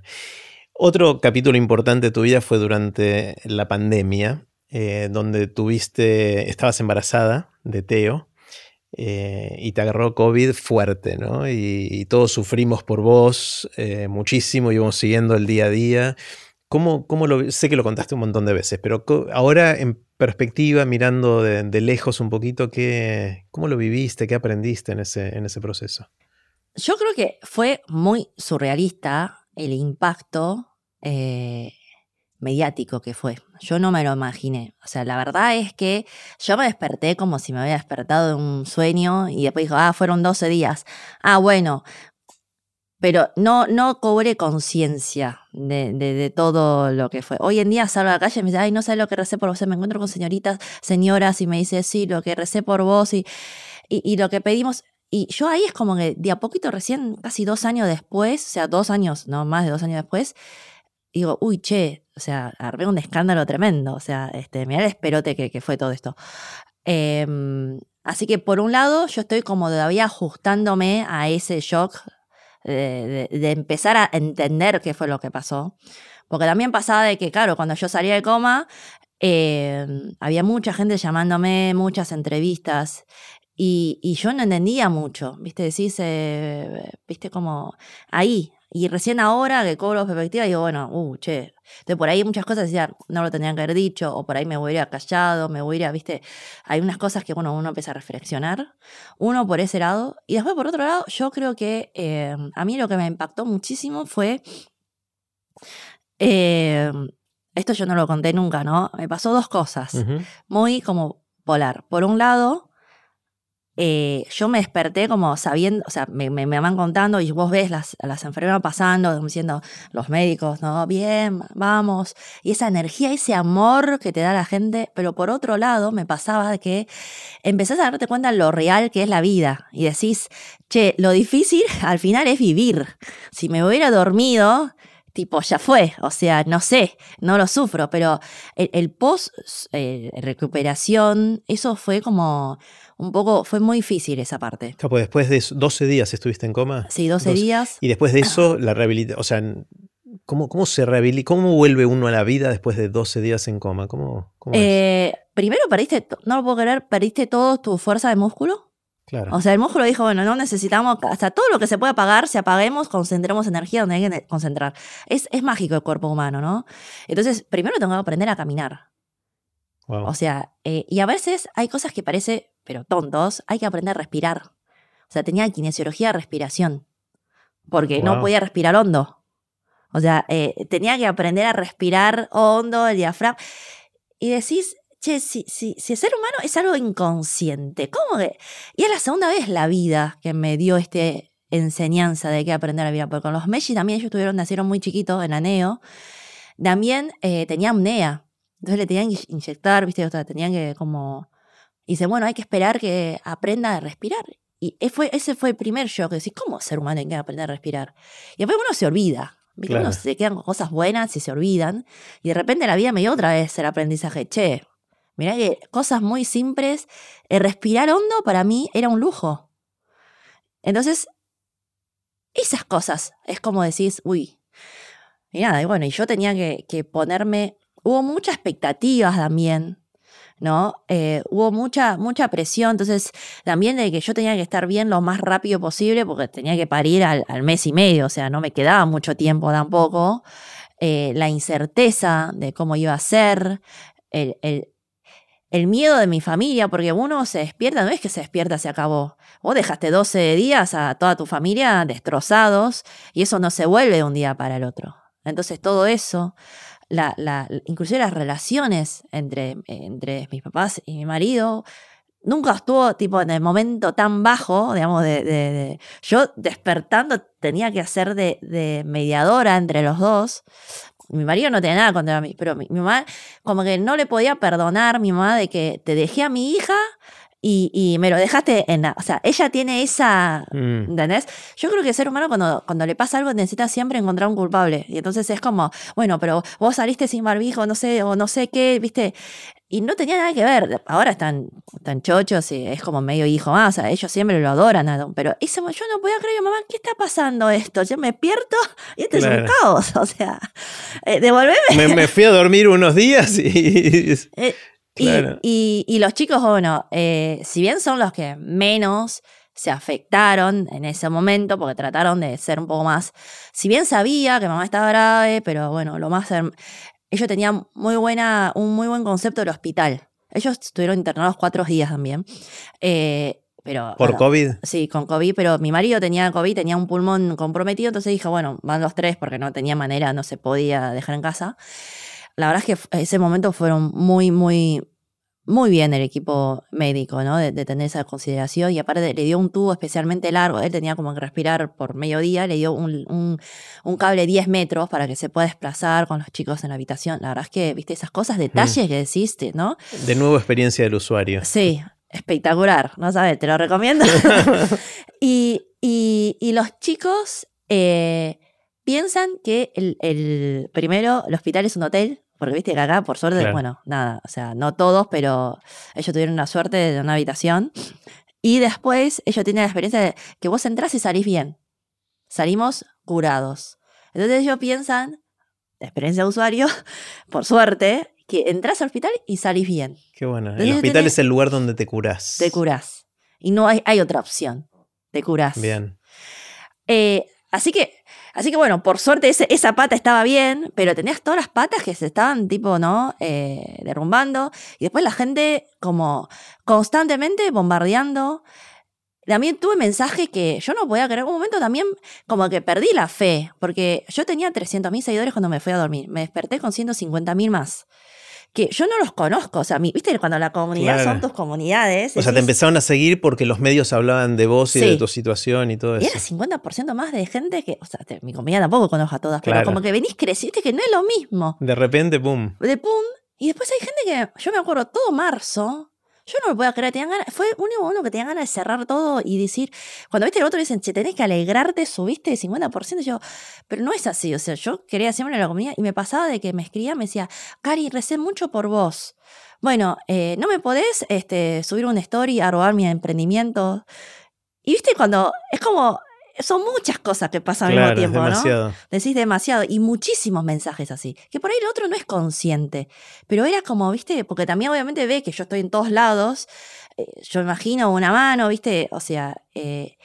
Otro capítulo importante de tu vida fue durante la pandemia. Eh, donde tuviste, estabas embarazada de Teo eh, y te agarró COVID fuerte, ¿no? Y, todos sufrimos por vos muchísimo eh, muchísimo, íbamos siguiendo el día a día. ¿Cómo, cómo lo, sé que lo contaste un montón de veces, pero ahora en perspectiva, mirando de, lejos un poquito, ¿qué, ¿cómo lo viviste? ¿Qué aprendiste en ese, en ese proceso? Yo creo que fue muy surrealista el impacto mediático que fue. Yo no me lo imaginé. O sea, la verdad es que yo me desperté como si me había despertado de un sueño y después dijo, ah, fueron 12 días. Ah, bueno. Pero no, no cobré conciencia de, todo lo que fue. Hoy en día salgo a la calle y me dice, ay, no sé lo que recé por vos. Me encuentro con señoritas, señoras y me dice, sí, lo que recé por vos y, y, lo que pedimos. Y yo ahí es como que de a poquito recién, casi dos años después, o sea, dos años, no más de dos años después, digo, uy, che, o sea, armé un escándalo tremendo, o sea, este, mirá el esperote que, fue todo esto. Em, así que por un lado, yo estoy como todavía ajustándome a ese shock de, empezar a entender qué fue lo que pasó. Porque también pasaba de que, claro, cuando yo salía de coma, eh, había mucha gente llamándome, muchas entrevistas. Y, yo no entendía mucho, ¿viste? Decís, eh, ¿viste? Como ahí. Y recién ahora que cobro perspectiva, digo, bueno, uh, che. Entonces por ahí muchas cosas decía, no lo tendrían que haber dicho, o por ahí me hubiera callado, me hubiera, ¿viste? Hay unas cosas que, bueno, uno empieza a reflexionar. Uno por ese lado. Y después por otro lado, yo creo que eh, a mí lo que me impactó muchísimo fue. Eh, esto yo no lo conté nunca, ¿no? Me pasó dos cosas. Muy como polar. Por un lado, eh, yo me desperté como sabiendo, o sea, me, me, van contando y vos ves las, las enfermeras pasando, diciendo los médicos, ¿no? Bien, vamos. Y esa energía, ese amor que te da la gente. Pero por otro lado, me pasaba que empezás a darte cuenta de lo real que es la vida. Y decís, che, lo difícil al final es vivir. Si me hubiera dormido, tipo, ya fue, o sea, no sé, no lo sufro, pero el, post eh, recuperación, eso fue como un poco, fue muy difícil esa parte. pues después de 12 días estuviste en coma. Sí, 12 días. Y después de eso, la rehabilitación, o sea, ¿cómo, cómo se rehabilita, cómo vuelve uno a la vida después de 12 días en coma? ¿Cómo, eh, Primero perdiste, no lo puedo creer, perdiste toda tu fuerza de músculo. Claro. O sea, el músculo dijo, bueno, no necesitamos, hasta todo lo que se puede apagar, si apaguemos, concentremos energía donde hay que concentrar. Es, es mágico el cuerpo humano, ¿no? Entonces, primero tengo que aprender a caminar. O sea, eh, y a veces hay cosas que parece, pero tontos, hay que aprender a respirar. O sea, tenía kinesiología de respiración, porque no podía respirar hondo. O sea, eh, tenía que aprender a respirar hondo, el diafragma. Y decís, che, si, si, si el ser humano es algo inconsciente, ¿cómo que? Y es la segunda vez la vida que me dio este enseñanza de que aprender a vivir, porque con los Meshi también ellos tuvieron, nacieron muy chiquitos en Aneo, también eh, tenía apnea. Entonces le tenían que inyectar, ¿viste? O sea, tenían que como... Y dice, bueno, hay que esperar que aprenda a respirar. Y ese fue el primer shock, decir, ¿cómo ser humano tiene que aprender a respirar? Y después uno se olvida, ¿viste? Uno se quedan con cosas buenas y se olvidan. Y de repente la vida me dio otra vez el aprendizaje, che, mirá que cosas muy simples, el respirar hondo para mí era un lujo. Entonces, esas cosas es como decís, uy. Y nada, y bueno, y yo tenía que, que ponerme hubo muchas expectativas también, ¿no? Eh, hubo mucha, mucha presión, entonces también de que yo tenía que estar bien lo más rápido posible porque tenía que parir al, mes y medio, o sea, no me quedaba mucho tiempo tampoco. Eh, la incerteza de cómo iba a ser, el, el, miedo de mi familia, porque uno se despierta, no es que se despierta, se acabó. Vos dejaste 12 días a toda tu familia destrozados y eso no se vuelve de un día para el otro. Entonces todo eso, la, la, inclusive las relaciones entre, entre mis papás y mi marido, nunca estuvo tipo en el momento tan bajo, digamos, de, yo despertando tenía que hacer de, mediadora entre los dos. Mi marido no tenía nada contra mí, pero mi, mi, mamá como que no le podía perdonar mi mamá de que te dejé a mi hija y, me lo dejaste en la. O sea, ella tiene esa. Mm. ¿Entendés? Yo creo que el ser humano, cuando, cuando le pasa algo, necesita siempre encontrar un culpable. Y entonces es como, bueno, pero vos saliste sin barbijo, no sé, o no sé qué, ¿viste? Y no tenía nada que ver. Ahora están, están chochos y es como medio hijo más. O sea, ellos siempre lo adoran. Pero ese, yo no podía creer, mamá, ¿qué está pasando esto? Yo me despierto y este es un caos. O sea, eh, devolveme. Me, fui a dormir unos días y. Eh, y, los chicos, bueno, eh, si bien son los que menos se afectaron en ese momento, porque trataron de ser un poco más, si bien sabía que mamá estaba grave, pero bueno, lo más, ellos tenían muy buena, un muy buen concepto del hospital. Ellos estuvieron internados cuatro días también. Eh, pero, ¿Por COVID? Sí, con COVID, pero mi marido tenía COVID, tenía un pulmón comprometido, entonces dije, bueno, van los tres porque no tenía manera, no se podía dejar en casa la verdad es que ese momento fueron muy, muy, muy bien el equipo médico, ¿no? De, tener esa consideración. Y aparte le dio un tubo especialmente largo. Él tenía como que respirar por mediodía. Le dio un, un, un cable 10 metros para que se pueda desplazar con los chicos en la habitación. La verdad es que, viste, esas cosas, detalles que deciste, ¿no? De nuevo experiencia del usuario. Sí, espectacular. No sabes, te lo recomiendo. y, y, y, los chicos eh, piensan que el, el, primero, el hospital es un hotel porque viste que acá, por suerte, bueno, nada, o sea, no todos, pero ellos tuvieron una suerte de una habitación. Y después ellos tienen la experiencia de que vos entras y salís bien. Salimos curados. Entonces ellos piensan, experiencia de usuario, por suerte, que entras al hospital y salís bien. Qué bueno. el hospital es el lugar donde te curás. Te curás. Y no hay, hay otra opción. Te curás. Bien. Eh, así que, así que bueno, por suerte esa pata estaba bien, pero tenías todas las patas que se estaban tipo, ¿no? Eh, derrumbando. Y después la gente como constantemente bombardeando. También tuve mensajes que yo no podía creer. Un momento también como que perdí la fe, porque yo tenía 300.000 seguidores cuando me fui a dormir. Me desperté con 150.000 más que yo no los conozco. O sea, viste, cuando la comunidad son tus comunidades. O sea, te empezaron a seguir porque los medios hablaban de vos y de tu situación y todo eso. Y era 50% más de gente que, o sea, mi comunidad tampoco conozco a todas, pero como que venís creciendo, que no es lo mismo. De repente, pum. De pum. Y después hay gente que, yo me acuerdo, todo marzo, yo no me puedo creer, tenían ganas, fue único uno que tenía ganas de cerrar todo y decir, cuando viste el otro dicen, che, tenés que alegrarte, subiste de 50%, yo, pero no es así, o sea, yo quería siempre la comunidad y me pasaba de que me escribía, me decía, Cari, recé mucho por vos. Bueno, eh, ¿no me podés este, subir una story a robar mi emprendimiento? Y viste, cuando es como, son muchas cosas que pasan al mismo tiempo, ¿no? Decís demasiado y muchísimos mensajes así. Que por ahí el otro no es consciente, pero era como, ¿viste? Porque también obviamente ve que yo estoy en todos lados. Eh, yo imagino una mano, ¿viste? O sea, eh,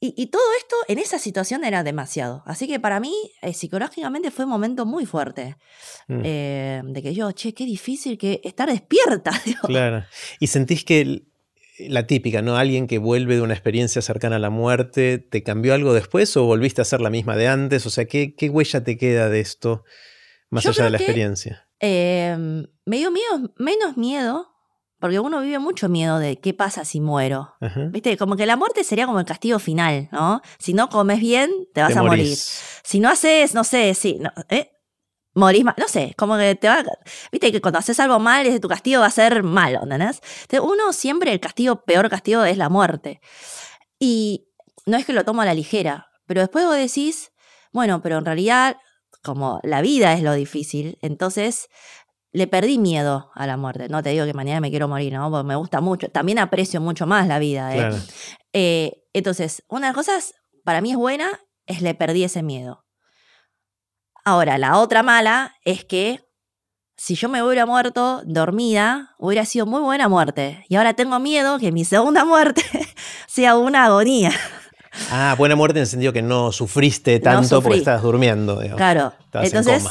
y, todo esto en esa situación era demasiado. Así que para mí, eh, psicológicamente fue un momento muy fuerte. Mm. de que yo, che, qué difícil que estar despierta. Claro. ¿Y sentís que la típica, ¿no? Alguien que vuelve de una experiencia cercana a la muerte, ¿te cambió algo después o volviste a ser la misma de antes? O sea, ¿qué, qué huella te queda de esto más allá de la experiencia? Em, me dio miedo, menos miedo, porque uno vive mucho miedo de qué pasa si muero. ¿Viste? Como que la muerte sería como el castigo final, ¿no? Si no comes bien, te vas a morir. Si no haces, no sé, sí, no, ¿eh? Morís mal. No sé, como que te va. Viste que cuando haces algo mal, tu castigo va a ser malo, ¿entendés? Entonces, uno siempre, el castigo, peor castigo es la muerte. Y no es que lo tomo a la ligera, pero después vos decís, bueno, pero en realidad, como la vida es lo difícil, entonces le perdí miedo a la muerte. No te digo que mañana me quiero morir, ¿no? Porque me gusta mucho. También aprecio mucho más la vida. ¿eh? Eh, entonces, una de las cosas para mí es buena es le perdí ese miedo. Ahora, la otra mala es que si yo me hubiera muerto dormida, hubiera sido muy buena muerte. Y ahora tengo miedo que mi segunda muerte sea una agonía. Ah, buena muerte en el sentido que no sufriste tanto porque estabas durmiendo. Claro. Entonces,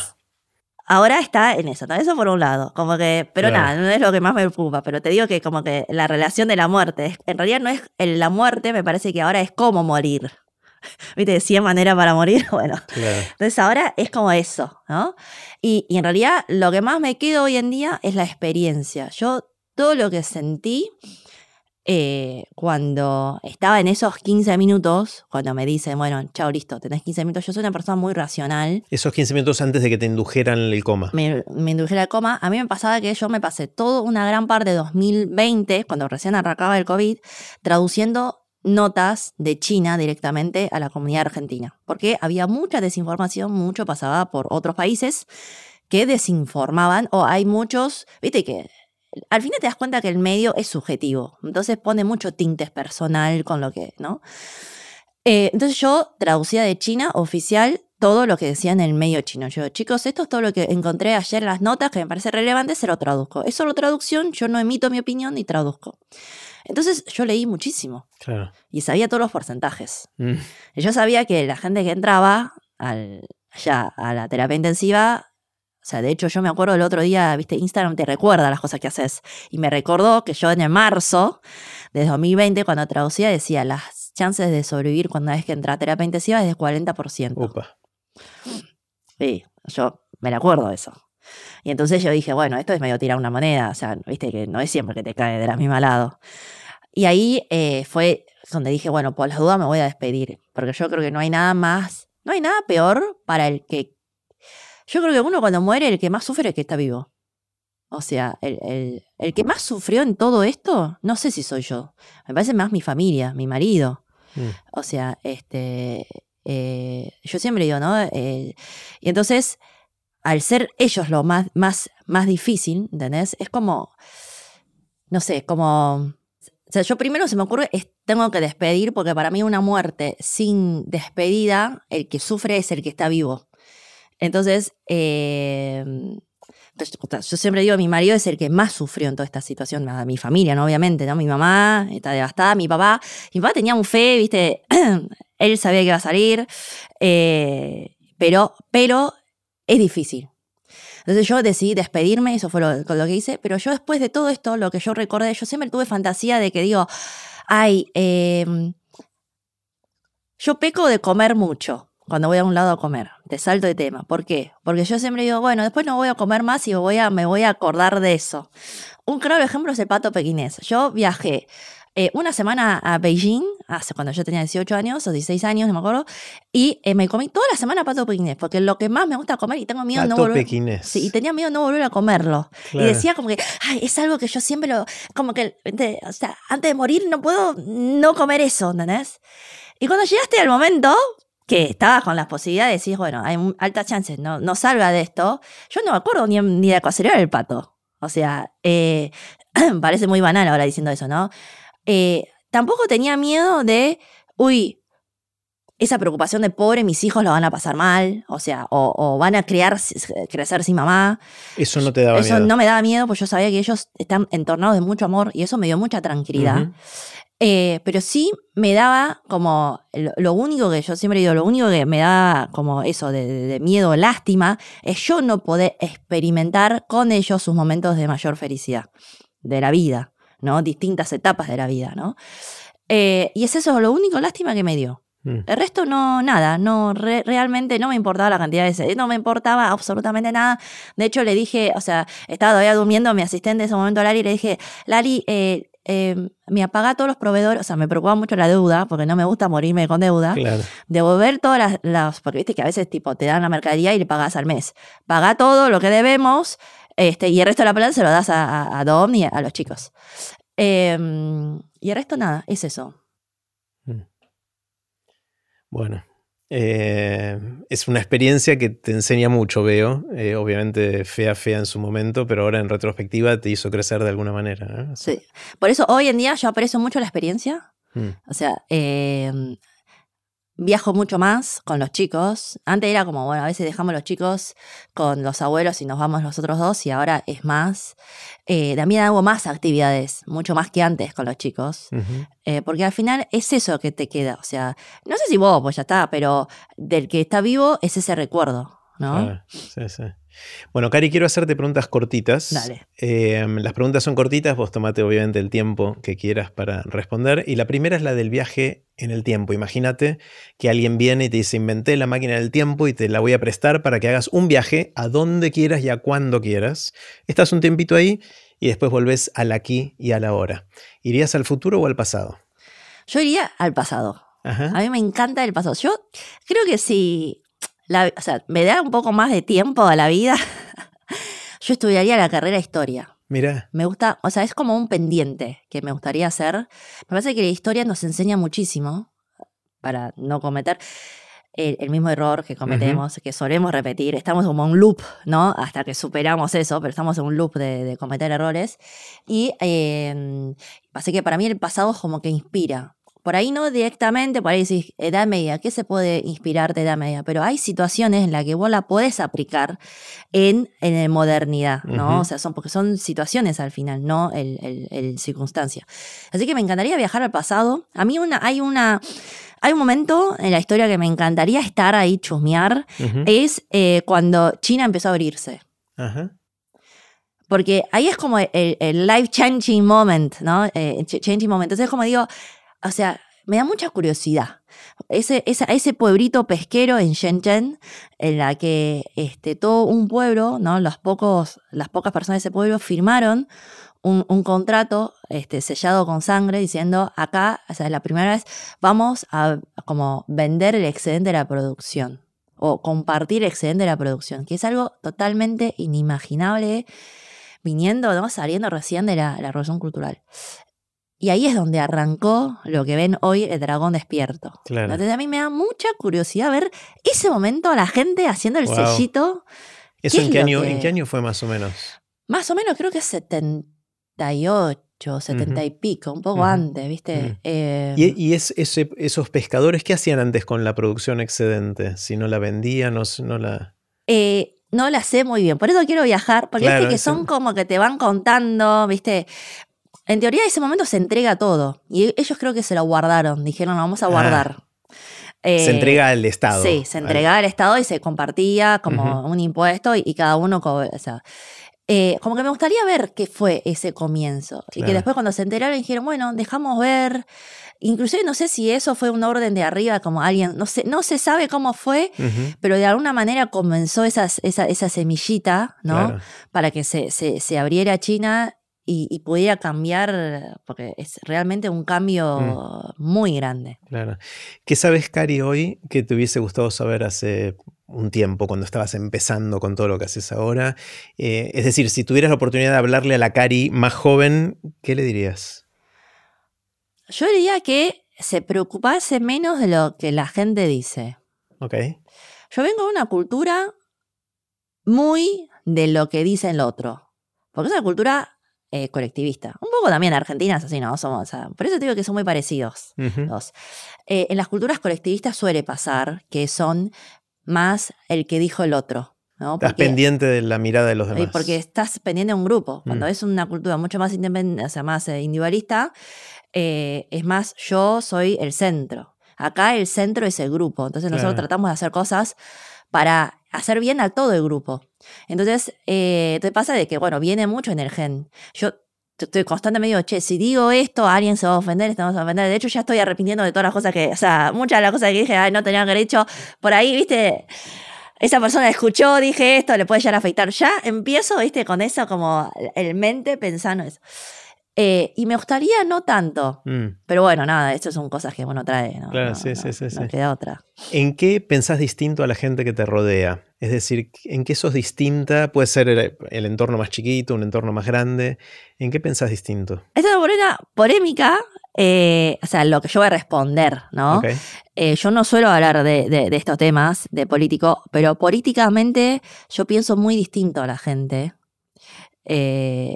ahora está en eso. Eso por un lado. Como que, pero nada, no es lo que más me preocupa. Pero te digo que como que la relación de la muerte, en realidad no es la muerte, me parece que ahora es cómo morir. ¿viste? 100 maneras para morir, bueno. Entonces ahora es como eso, ¿no? Y, en realidad lo que más me quedo hoy en día es la experiencia. Yo todo lo que sentí eh, cuando estaba en esos 15 minutos, cuando me dicen, bueno, chao, listo, tenés 15 minutos, yo soy una persona muy racional. Esos 15 minutos antes de que te indujeran el coma. Me, me indujera el coma. A mí me pasaba que yo me pasé toda una gran parte de 2020, cuando recién arrancaba el COVID, traduciendo notas de China directamente a la comunidad argentina, porque había mucha desinformación, mucho pasaba por otros países que desinformaban, o hay muchos, viste que al final te das cuenta que el medio es subjetivo, entonces pone mucho tintes personal con lo que, ¿no? Eh, entonces yo traducía de China oficial todo lo que decía en el medio chino. Yo, chicos, esto es todo lo que encontré ayer en las notas que me parece relevante, se lo traduzco. Es solo traducción, yo no emito mi opinión ni traduzco. Entonces yo leí muchísimo. Y sabía todos los porcentajes. Mm. Y yo sabía que la gente que entraba al, ya a la terapia intensiva, o sea, de hecho yo me acuerdo el otro día, viste, Instagram te recuerda las cosas que haces. Y me recordó que yo en el marzo de 2020, cuando traducía, decía, las chances de sobrevivir cuando es que entra a terapia intensiva es del 40%. Upa. Sí, yo me acuerdo de eso. Y entonces yo dije, bueno, esto es medio tirar una moneda, o sea, viste que no es siempre que te cae de la misma lado. Y ahí eh, fue donde dije, bueno, por las dudas me voy a despedir, porque yo creo que no hay nada más, no hay nada peor para el que... Yo creo que uno cuando muere, el que más sufre es el que está vivo. O sea, el, el, que más sufrió en todo esto, no sé si soy yo. Me parece más mi familia, mi marido. Mm. O sea, este, eh, yo siempre digo, ¿no? Eh, y entonces, al ser ellos lo más, más, más difícil, ¿entendés? Es como, no sé, como o sea, yo primero se me ocurre, tengo que despedir, porque para mí una muerte sin despedida, el que sufre es el que está vivo. Entonces, eh, yo siempre digo, mi marido es el que más sufrió en toda esta situación, mi familia, ¿no? Obviamente, ¿no? Mi mamá está devastada, mi papá, mi papá tenía un fe, ¿viste? Él sabía que iba a salir, eh, pero, pero es difícil. Entonces yo decidí despedirme, eso fue lo, lo, que hice, pero yo después de todo esto, lo que yo recordé, yo siempre tuve fantasía de que digo, ay, em, yo peco de comer mucho cuando voy a un lado a comer. Te salto de tema. ¿Por qué? Porque yo siempre digo, bueno, después no voy a comer más y voy a, me voy a acordar de eso. Un claro ejemplo es el pato pequinés. Yo viajé eh, una semana a Beijing, hace cuando yo tenía 18 años o 16 años, no me acuerdo, y eh, me comí toda la semana pato pequinés, porque lo que más me gusta comer y tengo miedo de no volver. Pequinés. Sí, y tenía miedo de no volver a comerlo. Y decía como que, ay, es algo que yo siempre lo, como que, o sea, antes de morir no puedo no comer eso, ¿entendés? Y cuando llegaste al momento, que estabas con las posibilidades, decís, bueno, hay altas chances, no, no salga de esto. Yo no me acuerdo ni, ni de cacería del pato. O sea, eh, parece muy banal ahora diciendo eso, ¿no? Eh, tampoco tenía miedo de, uy, esa preocupación de pobre, mis hijos lo van a pasar mal, o sea, o, van a crear, crecer sin mamá. Eso no te daba miedo. Eso no me daba miedo, pues yo sabía que ellos están entornados de mucho amor y eso me dio mucha tranquilidad. Eh, pero sí me daba como, lo, único que yo siempre digo, lo único que me daba como eso de, de miedo, lástima, es yo no poder experimentar con ellos sus momentos de mayor felicidad de la vida. ¿No? Distintas etapas de la vida, ¿no? Eh, y es eso lo único lástima que me dio. Mm. El resto no, nada, no, realmente no me importaba la cantidad de veces, no me importaba absolutamente nada. De hecho, le dije, o sea, estaba todavía durmiendo mi asistente en ese momento, Lali, le dije, Lali, eh, eh, me apaga todos los proveedores, o sea, me preocupa mucho la deuda, porque no me gusta morirme con deuda. Devolver todas las, porque viste que a veces tipo te dan la mercadería y le pagas al mes. Paga todo lo que debemos, este, y el resto de la plata se lo das a, a, Dom y a, los chicos. Em, y el resto nada, es eso. Mm. Bueno, eh, es una experiencia que te enseña mucho, veo. Eh, obviamente fea, fea en su momento, pero ahora en retrospectiva te hizo crecer de alguna manera. Sí. Por eso hoy en día yo aprecio mucho la experiencia. Mm. O sea, em, viajo mucho más con los chicos. Antes era como, bueno, a veces dejamos los chicos con los abuelos y nos vamos nosotros dos y ahora es más. Eh, también hago más actividades, mucho más que antes con los chicos, eh, porque al final es eso que te queda. O sea, no sé si vos, pues ya está, pero del que está vivo es ese recuerdo, ¿no? sí, sí. Bueno, Cari, quiero hacerte preguntas cortitas. Dale. Em, las preguntas son cortitas, vos tomate obviamente el tiempo que quieras para responder. Y la primera es la del viaje en el tiempo. Imagínate que alguien viene y te dice, inventé la máquina del tiempo y te la voy a prestar para que hagas un viaje a donde quieras y a cuando quieras. Estás un tiempito ahí y después volvés al aquí y a la hora. ¿Irías al futuro o al pasado? Yo iría al pasado. A mí me encanta el pasado. Yo creo que si o sea, me da un poco más de tiempo a la vida, yo estudiaría la carrera historia. Mira. Me gusta, o sea, es como un pendiente que me gustaría hacer. Me parece que la historia nos enseña muchísimo para no cometer el, mismo error que cometemos, que solemos repetir. Estamos como en un loop, ¿no? Hasta que superamos eso, pero estamos en un loop de, cometer errores. Y eh, así que para mí el pasado es como que inspira por ahí no directamente, por ahí decís edad media, ¿qué se puede inspirar de edad media? Pero hay situaciones en las que vos la podés aplicar en, en modernidad, ¿no? O sea, son, porque son situaciones al final, no el, el, circunstancia. Así que me encantaría viajar al pasado. A mí una, hay una... Hay un momento en la historia que me encantaría estar ahí, chusmear, es eh, cuando China empezó a abrirse. Porque ahí es como el, life changing moment, ¿no? Eh, changing moment. Entonces, como digo, o sea, me da mucha curiosidad. Ese, ese pueblito pesquero en Shenzhen, en la que este, todo un pueblo, ¿no? Los pocos, las pocas personas de ese pueblo firmaron un, un, contrato este, sellado con sangre diciendo acá, o sea, la primera vez vamos a como vender el excedente de la producción o compartir el excedente de la producción, que es algo totalmente inimaginable viniendo, ¿no? saliendo recién de la, la revolución cultural. Y ahí es donde arrancó lo que ven hoy el dragón despierto. Entonces a mí me da mucha curiosidad ver ese momento a la gente haciendo el sellito. ¿Eso en qué, año, en qué año fue más o menos? Más o menos creo que es 78, 70 y pico, un poco antes, ¿viste? Eh, ¿Y, es, esos pescadores qué hacían antes con la producción excedente? Si no la vendían, no, no la... Eh, no la sé muy bien. Por eso quiero viajar, porque viste que son como que te van contando, viste. En teoría, ese momento se entrega todo. Y ellos creo que se lo guardaron. Dijeron, lo vamos a ah. guardar. se eh, entrega al Estado. Sí, se entregaba al Estado y se compartía como un impuesto y, cada uno. O sea, eh, como que me gustaría ver qué fue ese comienzo. Y que después, cuando se enteraron, dijeron, bueno, dejamos ver. Inclusive no sé si eso fue un orden de arriba, como alguien, no sé, no se sabe cómo fue, pero de alguna manera comenzó esa, esa semillita, ¿no? Para que se, se, se abriera China y, pudiera cambiar, porque es realmente un cambio mm. muy grande. Claro. ¿Qué sabes, Cari, hoy que te hubiese gustado saber hace un tiempo, cuando estabas empezando con todo lo que haces ahora? Eh, es decir, si tuvieras la oportunidad de hablarle a la Cari más joven, ¿qué le dirías? Yo diría que se preocupase menos de lo que la gente dice. Ok. Yo vengo de una cultura muy de lo que dice el otro. Porque es una cultura eh, colectivista. Un poco también Argentina es así, ¿no? Somos, por eso te digo que son muy parecidos. Eh, en las culturas colectivistas suele pasar que son más el que dijo el otro. ¿no? estás pendiente de la mirada de los demás. Porque estás pendiente de un grupo. Cuando mm. es una cultura mucho más independiente, o sea, más eh, individualista, es más yo soy el centro. Acá el centro es el grupo. Entonces nosotros tratamos de hacer cosas para hacer bien a todo el grupo. Entonces, eh, te pasa de que, bueno, viene mucho en el gen. Yo estoy constantemente digo, che, si digo esto, alguien se va a ofender, estamos a ofender. De hecho, ya estoy arrepintiendo de todas las cosas que, o sea, muchas de las cosas que dije, ay, no tenía hecho. Por ahí, viste, esa persona escuchó, dije esto, le puede llegar a afectar. Ya empiezo, viste, con eso como el mente pensando eso. Eh, y me gustaría no tanto. Mm. Pero bueno, nada, esto son cosas que uno trae. ¿no? Claro, sí, sí, sí, no queda otra. ¿En qué pensás distinto a la gente que te rodea? Es decir, ¿en qué sos distinta? Puede ser el, entorno más chiquito, un entorno más grande. ¿En qué pensás distinto? Esta es una polémica, eh, o sea, lo que yo voy a responder, ¿no? Eh, yo no suelo hablar de, de, estos temas de político, pero políticamente yo pienso muy distinto a la gente. Eh,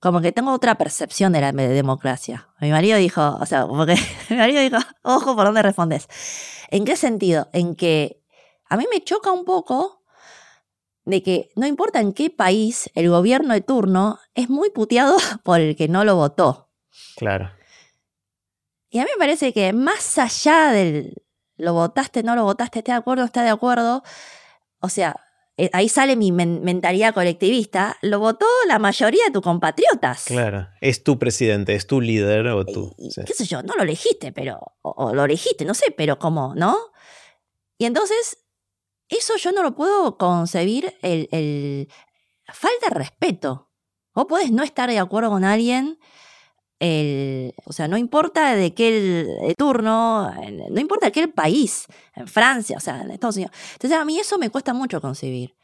como que tengo otra percepción de la democracia. Mi marido dijo, o sea, porque mi marido dijo, ojo por dónde respondes. ¿En qué sentido? En que a mí me choca un poco de que no importa en qué país, el gobierno de turno es muy puteado por el que no lo votó. Claro. Y a mí me parece que más allá del lo votaste, no lo votaste, esté de acuerdo, está de acuerdo, o sea, eh, ahí sale mi mentalidad colectivista, lo votó la mayoría de tus compatriotas. Claro, es tu presidente, es tu líder o tú. ¿Qué sé yo? No lo elegiste, pero. O, lo elegiste, no sé, pero ¿cómo? ¿No? Y entonces, eso yo no lo puedo concebir el, el falta de respeto. Vos podés no estar de acuerdo con alguien el, o sea, no importa de qué turno, no importa de qué país, en Francia, o sea, en Estados Unidos. Entonces a mí eso me cuesta mucho concebir.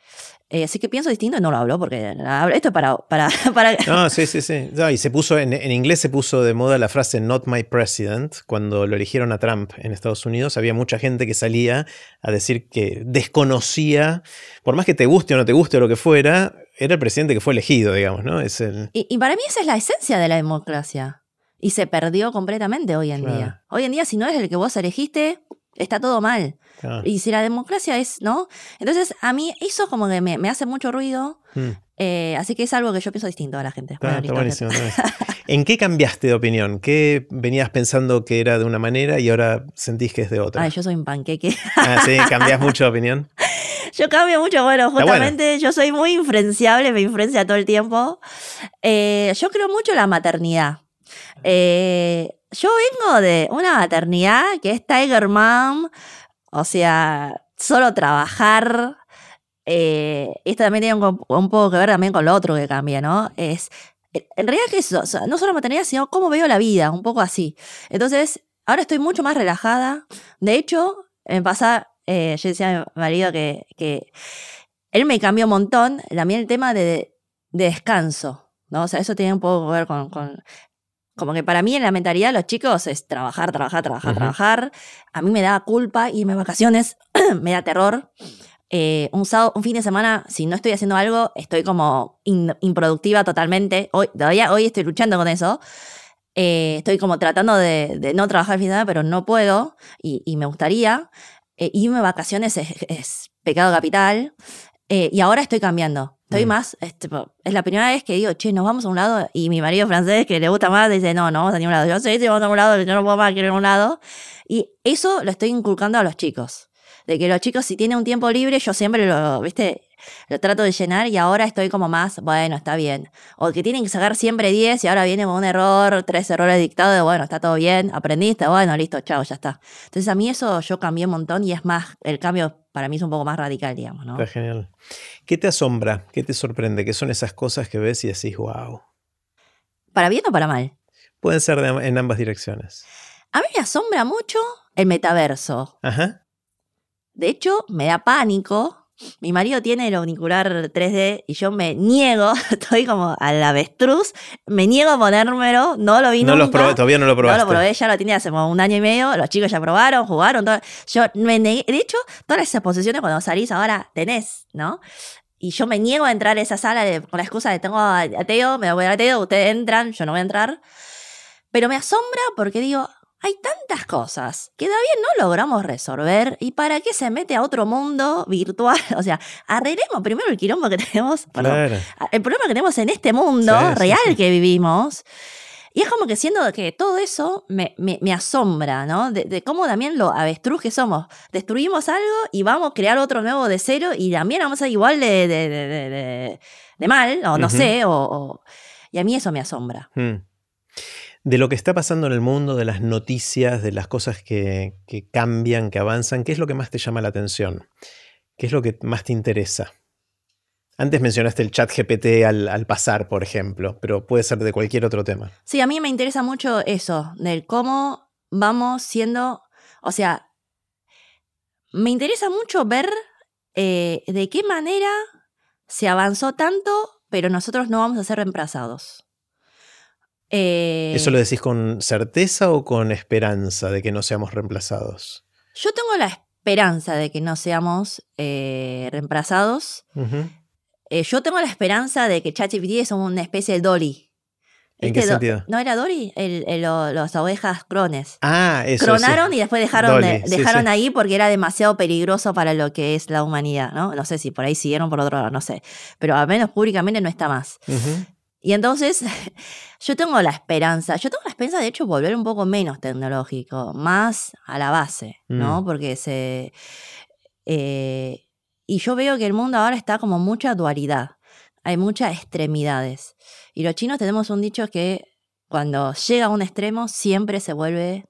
Eh, así que pienso distinto y no lo hablo porque esto es para... para, para... No, sí, sí, sí. y se puso, en, en, inglés se puso de moda la frase not my president cuando lo eligieron a Trump en Estados Unidos. Había mucha gente que salía a decir que desconocía, por más que te guste o no te guste o lo que fuera, era el presidente que fue elegido, digamos, ¿no? Es el... y, para mí esa es la esencia de la democracia. Y se perdió completamente hoy en día. Hoy en día, si no es el que vos elegiste, está todo mal. Y si la democracia es, ¿no? Entonces, a mí eso como que me, hace mucho ruido. Hmm. Eh, así que es algo que yo pienso distinto a la gente. está buenísimo, ¿En qué cambiaste de opinión? ¿Qué venías pensando que era de una manera y ahora sentís que es de otra? Ay, yo soy un panqueque. ah, sí, cambias mucho de opinión. Yo cambio mucho, bueno, justamente yo soy muy influenciable, me influencia todo el tiempo. Eh, yo creo mucho en la maternidad. Eh, yo vengo de una maternidad que es Tiger Mom, o sea, solo trabajar. Eh, esto también tiene un, poco que ver también con lo otro que cambia, ¿no? Es, en realidad que eso, no solo maternidad, sino cómo veo la vida, un poco así. Entonces, ahora estoy mucho más relajada. De hecho, me pasa eh, yo decía a mi marido que, que, él me cambió un montón también el tema de, descanso, ¿no? O sea, eso tiene un poco que ver con, como que para mí en la mentalidad de los chicos es trabajar, trabajar, trabajar, trabajar. A mí me da culpa irme a vacaciones, me da terror. Eh, un, sábado, un fin de semana, si no estoy haciendo algo, estoy como improductiva totalmente. Hoy, todavía hoy estoy luchando con eso. Eh, estoy como tratando de, no trabajar el fin de semana, pero no puedo y, y me gustaría. Eh, irme a vacaciones es, pecado capital. Eh, y ahora estoy cambiando. Estoy mm. más, es, es la primera vez que digo, che, nos vamos a un lado. Y mi marido francés, que le gusta más, dice, no, no vamos a ningún lado. Yo sé, si vamos a un lado, yo no puedo más, quiero ir a un lado. Y eso lo estoy inculcando a los chicos. De que los chicos, si tienen un tiempo libre, yo siempre lo, viste, lo trato de llenar y ahora estoy como más, bueno, está bien. O que tienen que sacar siempre 10 y ahora viene un error, tres errores dictados, de bueno, está todo bien, aprendiste, bueno, listo, chao, ya está. Entonces a mí eso yo cambié un montón y es más, el cambio para mí es un poco más radical, digamos, ¿no? Está genial. ¿Qué te asombra? ¿Qué te sorprende? ¿Qué son esas cosas que ves y decís, wow? ¿Para bien o para mal? Pueden ser en ambas direcciones. A mí me asombra mucho el metaverso. Ajá. De hecho, me da pánico mi marido tiene el auricular 3D y yo me niego, estoy como al avestruz, me niego a ponérmelo, no lo vi no nunca. todavía no lo probaste. No lo probé, ya lo tenía hace como un año y medio, los chicos ya probaron, jugaron, todo. yo me negué, de hecho, todas esas posiciones cuando salís ahora tenés, ¿no? Y yo me niego a entrar a esa sala con la excusa de tengo a Teo, me voy a Teo, ustedes entran, yo no voy a entrar. Pero me asombra porque digo, hay tantas cosas que todavía no logramos resolver y para qué se mete a otro mundo virtual. O sea, arreglemos primero el quilombo que tenemos, el problema que tenemos en este mundo real que vivimos. Y es como que siendo que todo eso me, me, asombra, ¿no? De, cómo también lo avestruz que somos. Destruimos algo y vamos a crear otro nuevo de cero y también vamos a ser igual de, de, mal, o no sé, o, y a mí eso me asombra. Hmm de lo que está pasando en el mundo, de las noticias, de las cosas que, cambian, que avanzan, ¿qué es lo que más te llama la atención? ¿Qué es lo que más te interesa? Antes mencionaste el chat GPT al, pasar, por ejemplo, pero puede ser de cualquier otro tema. Sí, a mí me interesa mucho eso, del cómo vamos siendo, o sea, me interesa mucho ver eh, de qué manera se avanzó tanto, pero nosotros no vamos a ser reemplazados. ¿Eso lo eh, decís con certeza o con esperanza de que no seamos reemplazados? Yo tengo la esperanza de que no seamos eh, reemplazados. Eh, yo tengo la esperanza de que ChatGPT es una especie de Dolly. ¿En qué sentido? ¿No era Dory? las ovejas crones. Ah, eso. Cronaron y después dejaron, dejaron ahí porque era demasiado peligroso para lo que es la humanidad, ¿no? No sé si por ahí siguieron por otro lado, no sé. Pero al menos públicamente no está más. Y entonces yo tengo la esperanza, yo tengo la esperanza de hecho volver un poco menos tecnológico, más a la base, ¿no? Mm. Porque se... Eh, y yo veo que el mundo ahora está como mucha dualidad, hay muchas extremidades. Y los chinos tenemos un dicho que cuando llega a un extremo siempre se vuelve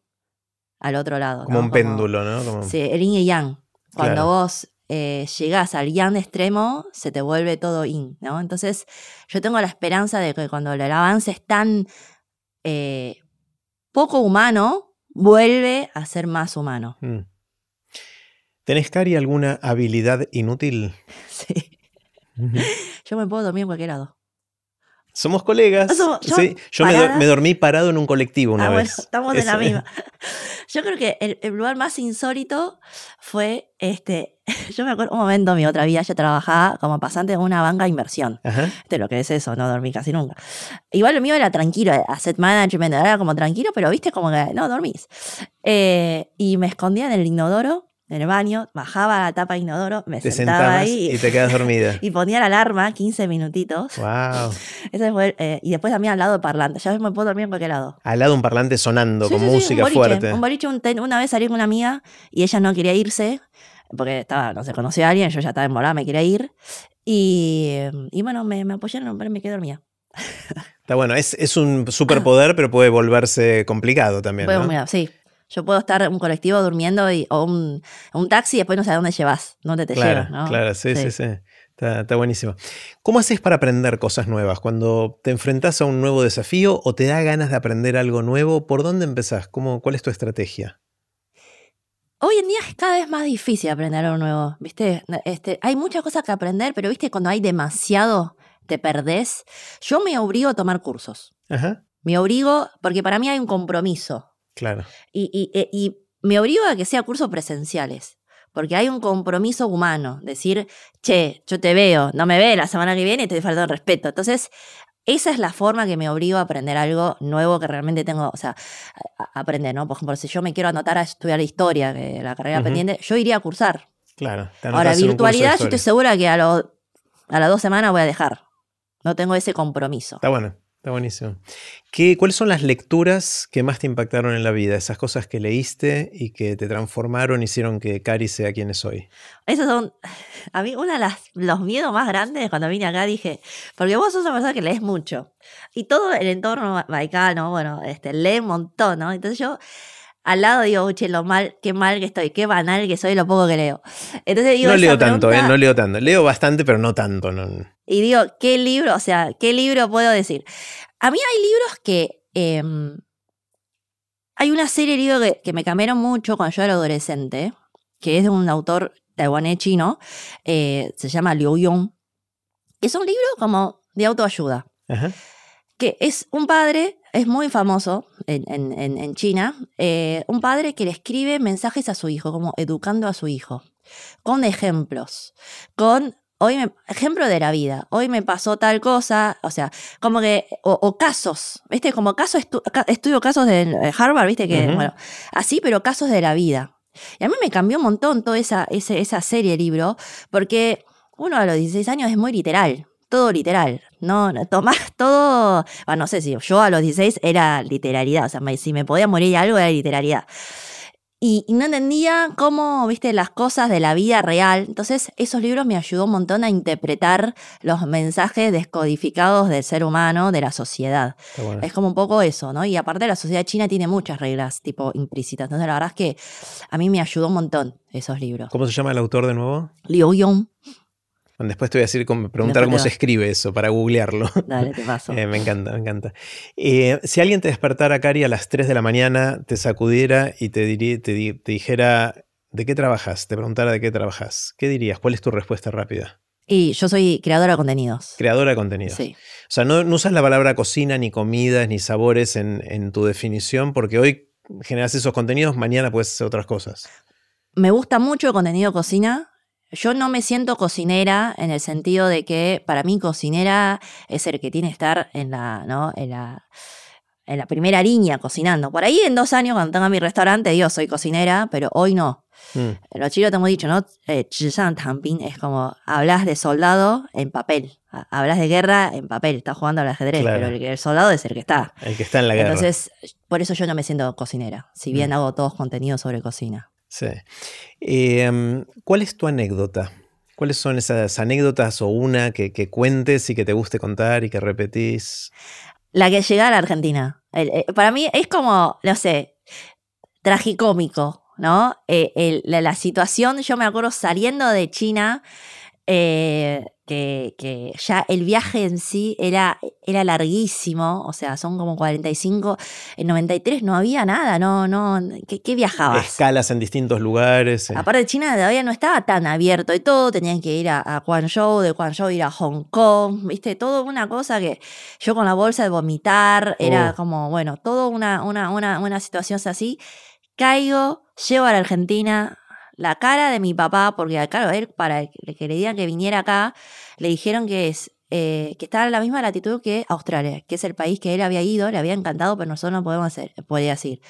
al otro lado. Como un péndulo, ¿no? Sí, el yin y yang. Cuando vos eh, llegás al yang extremo, se te vuelve todo in, ¿no? Entonces, yo tengo la esperanza de que cuando el avance es tan eh, poco humano, vuelve a ser más humano. Mm. ¿Tenés, Cari, alguna habilidad inútil? Sí. Yo me puedo dormir en cualquier lado. Somos colegas. yo, sí, yo me, dormí parado en un colectivo una ah, vez. Bueno, estamos en la misma. Yo creo que el, lugar más insólito fue este. Yo me acuerdo un momento, mi otra vida, yo trabajaba como pasante en una banca de inversión. De lo que es eso, no dormí casi nunca. Igual lo mío era tranquilo, asset management, era como tranquilo, pero viste como que no dormís. Eh, y me escondía en el inodoro en el baño, bajaba la tapa de inodoro, me sentaba ahí. Y te quedas dormida. y ponía la alarma 15 minutitos. ¡Wow! Eh, y después también al lado de parlante. Ya me puedo dormir en cualquier lado. Al lado un parlante sonando, con música fuerte. Un boliche, una vez salí con una amiga y ella no quería irse porque estaba, no sé, conocía a alguien, yo ya estaba envolada, me quería ir. Y, y bueno, me, me apoyaron, pero me quedé dormida. Está bueno, es, es un superpoder, pero puede volverse complicado también. ¿no? sí. Yo puedo estar en un colectivo durmiendo y, o un, un, taxi y después no sé a dónde llevas, dónde te claro, ¿no? Claro, sí, sí, sí. Está, buenísimo. ¿Cómo haces para aprender cosas nuevas? Cuando te enfrentas a un nuevo desafío o te da ganas de aprender algo nuevo, ¿por dónde empezás? ¿Cómo, ¿Cuál es tu estrategia? Hoy en día es cada vez más difícil aprender algo nuevo, ¿viste? Este, hay muchas cosas que aprender, pero ¿viste? Cuando hay demasiado, te perdés. Yo me obligo a tomar cursos. Ajá. Me obligo, porque para mí hay un compromiso. Claro. Y, y, y me obligo a que sea cursos presenciales, porque hay un compromiso humano, decir, che, yo te veo, no me ve la semana que viene y te falta el respeto. Entonces, esa es la forma que me obligo a aprender algo nuevo que realmente tengo, o sea, aprender, ¿no? Por ejemplo, si yo me quiero anotar a estudiar historia, que la carrera pendiente, yo iría a cursar. Claro. Ahora, virtualidad, yo estoy segura que a, a las dos semanas voy a dejar. No tengo ese compromiso. Está bueno. Está buenísimo. ¿Qué, ¿Cuáles son las lecturas que más te impactaron en la vida? Esas cosas que leíste y que te transformaron, hicieron que Cari sea quien es hoy. Esos son, a mí, uno de los miedos más grandes cuando vine acá dije, porque vos sos una persona que lees mucho y todo el entorno vaicano, bueno, este, lee un montón, ¿no? Entonces yo al lado digo, che, lo mal, qué mal que estoy, qué banal que soy, lo poco que leo. Entonces digo, no leo tanto, eh, no leo tanto. Leo bastante, pero no tanto. Y digo, ¿qué libro, o sea, qué libro puedo decir? A mí hay libros que... Em, hay una serie de libros que, me cambiaron mucho cuando yo era adolescente, que es de un autor taiwanés chino, eh, se llama Liu Yong. Es un libro como de autoayuda. Que es un padre es muy famoso en, China, eh, un padre que le escribe mensajes a su hijo, como educando a su hijo, con ejemplos, con hoy me, ejemplo de la vida, hoy me pasó tal cosa, o sea, como que, o, casos, ¿viste? Como casos, estudio casos de Harvard, ¿viste? Que, bueno, así, pero casos de la vida. Y a mí me cambió un montón toda esa, esa serie de libros, porque uno a los 16 años es muy literal todo literal. No, tomás todo. Ah, no sé si yo a los 16 era literalidad. O sea, si me podía morir algo era literalidad. Y, no entendía cómo, viste, las cosas de la vida real. Entonces, esos libros me ayudó un montón a interpretar los mensajes descodificados del ser humano, de la sociedad. Es como un poco eso, ¿no? Y aparte, la sociedad china tiene muchas reglas, tipo, implícitas. Entonces, la verdad es que a mí me ayudó un montón esos libros. ¿Cómo se llama el autor de nuevo? Liu Yong. Después te voy a decir, preguntar cómo se escribe eso para googlearlo. Dale, te paso. Eh, me encanta, me encanta. Eh, si alguien te despertara, Cari, a las 3 de la mañana, te sacudiera y te, diría, te, dijera, ¿de qué trabajas? Te preguntara de qué trabajas. ¿Qué dirías? ¿Cuál es tu respuesta rápida? Y yo soy creadora de contenidos. Creadora de contenidos. Sí. O sea, no, usas la palabra cocina, ni comidas, ni sabores en, en tu definición, porque hoy generas esos contenidos, mañana puedes hacer otras cosas. Me gusta mucho el contenido cocina, yo no me siento cocinera en el sentido de que para mí cocinera es el que tiene que estar en la, ¿no? en la, en la primera línea cocinando. Por ahí en dos años, cuando tenga mi restaurante, digo, soy cocinera, pero hoy no. Mm. Los chinos te hemos dicho, ¿no? Eh, es como hablas de soldado en papel. Hablas de guerra en papel, estás jugando al ajedrez, pero el, soldado es el que está. El que está en la guerra. Entonces, por eso yo no me siento cocinera, si bien mm. hago todos contenidos sobre cocina. Sí. Em, ¿Cuál es tu anécdota? ¿Cuáles son esas anécdotas o una que, cuentes y que te guste contar y que repetís? La que llega a la Argentina. Eh, para mí es como, no sé, tragicómico, ¿no? Eh, la, situación, yo me acuerdo saliendo de China, eh, que, ya el viaje en sí era, era larguísimo, o sea, son como 45, en 93 no había nada, no, no, ¿qué, qué viajabas? Escalas en distintos lugares. Eh. Aparte China todavía no estaba tan abierto y todo, tenían que ir a, a Guangzhou, de Guangzhou ir a Hong Kong, viste, todo una cosa que yo con la bolsa de vomitar, era oh. como, bueno, todo una, una, una, una situación así, caigo, llego a la Argentina, la cara de mi papá, porque claro, él para que le digan que viniera acá, le dijeron que es eh, que estaba en la misma latitud que Australia, que es el país que él había ido, le había encantado, pero nosotros no podemos hacer, podía decir.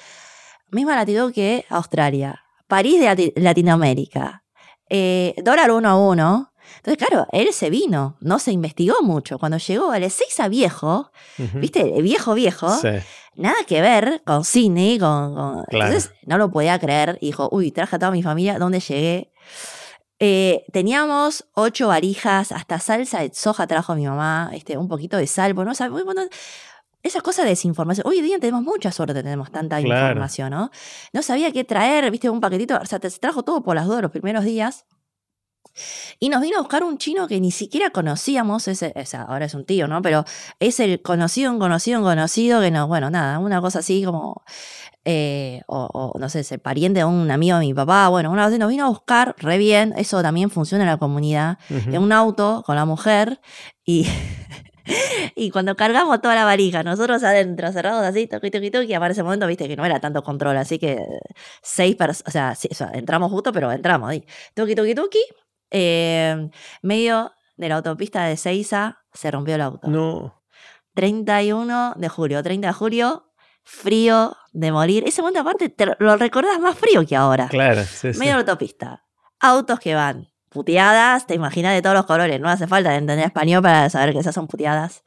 Misma latitud que Australia, París de Latinoamérica, eh, dólar uno a uno. Entonces, claro, él se vino, no se investigó mucho. Cuando llegó a a viejo, ¿viste? Viejo, viejo. Nada que ver con Sydney, con, Entonces, no lo podía creer. dijo, uy, traje a toda mi familia, ¿dónde llegué? Eh, teníamos ocho varijas, hasta salsa de soja trajo mi mamá, este, un poquito de sal, sabes, bueno, esas cosas de desinformación. Hoy en día tenemos mucha suerte, tenemos tanta información, ¿no? No sabía qué traer, viste, un paquetito, o sea, te trajo todo por las dudas los primeros días. Y nos vino a buscar un chino que ni siquiera conocíamos, ese, ahora es un tío, ¿no? Pero es el conocido, un conocido, un conocido, que no, bueno, nada, una cosa así como, eh, o, no sé, el pariente de un amigo de mi papá, bueno, una vez nos vino a buscar, re bien, eso también funciona en la comunidad, en un auto con la mujer y... y cuando cargamos toda la varija, nosotros adentro, cerrados así, toqui, toqui, toqui, aparece ese momento, viste, que no era tanto control, así que seis personas, o, sea, entramos justo, pero entramos, ahí. toqui, toqui, toqui, eh, medio de la autopista de Seiza se rompió el auto. No. 31 de julio, 30 de julio, frío de morir. Ese momento aparte te lo recordás más frío que ahora. Claro, sí, Medio de la autopista. autos que van puteadas, te imaginas de todos los colores, no hace falta entender español para saber que esas son puteadas.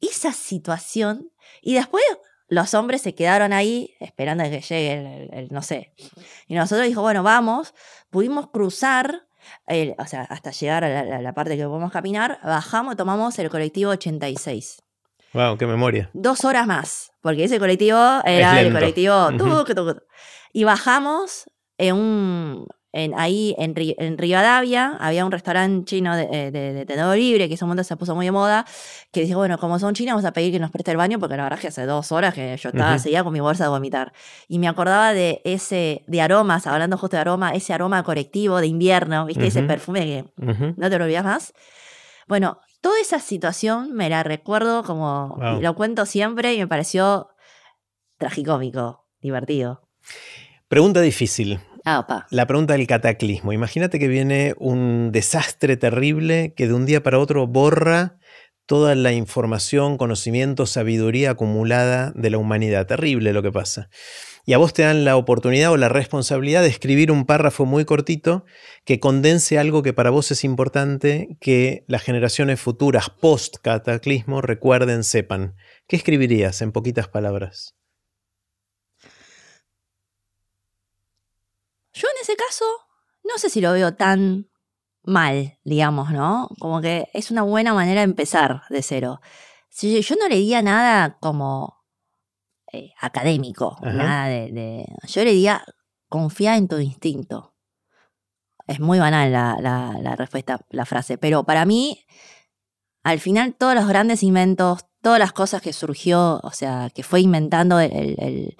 Esa situación, y después los hombres se quedaron ahí esperando a que llegue el, no sé. Y nosotros dijo, bueno, vamos, pudimos cruzar, o sea, hasta llegar a la, parte que podemos caminar, bajamos, tomamos el colectivo 86. Wow, qué memoria. Dos horas más, porque ese colectivo era el colectivo. Y bajamos en un, en, ahí en, en, Rivadavia había un restaurante chino de, eh, de, tenedor libre que ese momento se puso muy de moda, que dice, bueno, como son chinos vamos a pedir que nos preste el baño porque la verdad es que hace dos horas que yo estaba, seguía con mi bolsa de vomitar. Y me acordaba de ese, de aromas, hablando justo de aroma, ese aroma correctivo de invierno, ¿viste? Ese perfume que no te lo olvidas más. Bueno, toda esa situación me la recuerdo como, lo cuento siempre y me pareció tragicómico, divertido. Pregunta difícil. Ah, la pregunta del cataclismo. Imagínate que viene un desastre terrible que de un día para otro borra toda la información, conocimiento, sabiduría acumulada de la humanidad. Terrible lo que pasa. Y a vos te dan la oportunidad o la responsabilidad de escribir un párrafo muy cortito que condense algo que para vos es importante que las generaciones futuras post-cataclismo recuerden, sepan. ¿Qué escribirías en poquitas palabras? Yo en ese caso no sé si lo veo tan mal, digamos, ¿no? Como que es una buena manera de empezar de cero. Si yo no leía nada como eh, académico, nada de, Yo leía confía en tu instinto. Es muy banal la, respuesta, la frase, pero para mí, al final, todos los grandes inventos, todas las cosas que surgió, o sea, que fue inventando el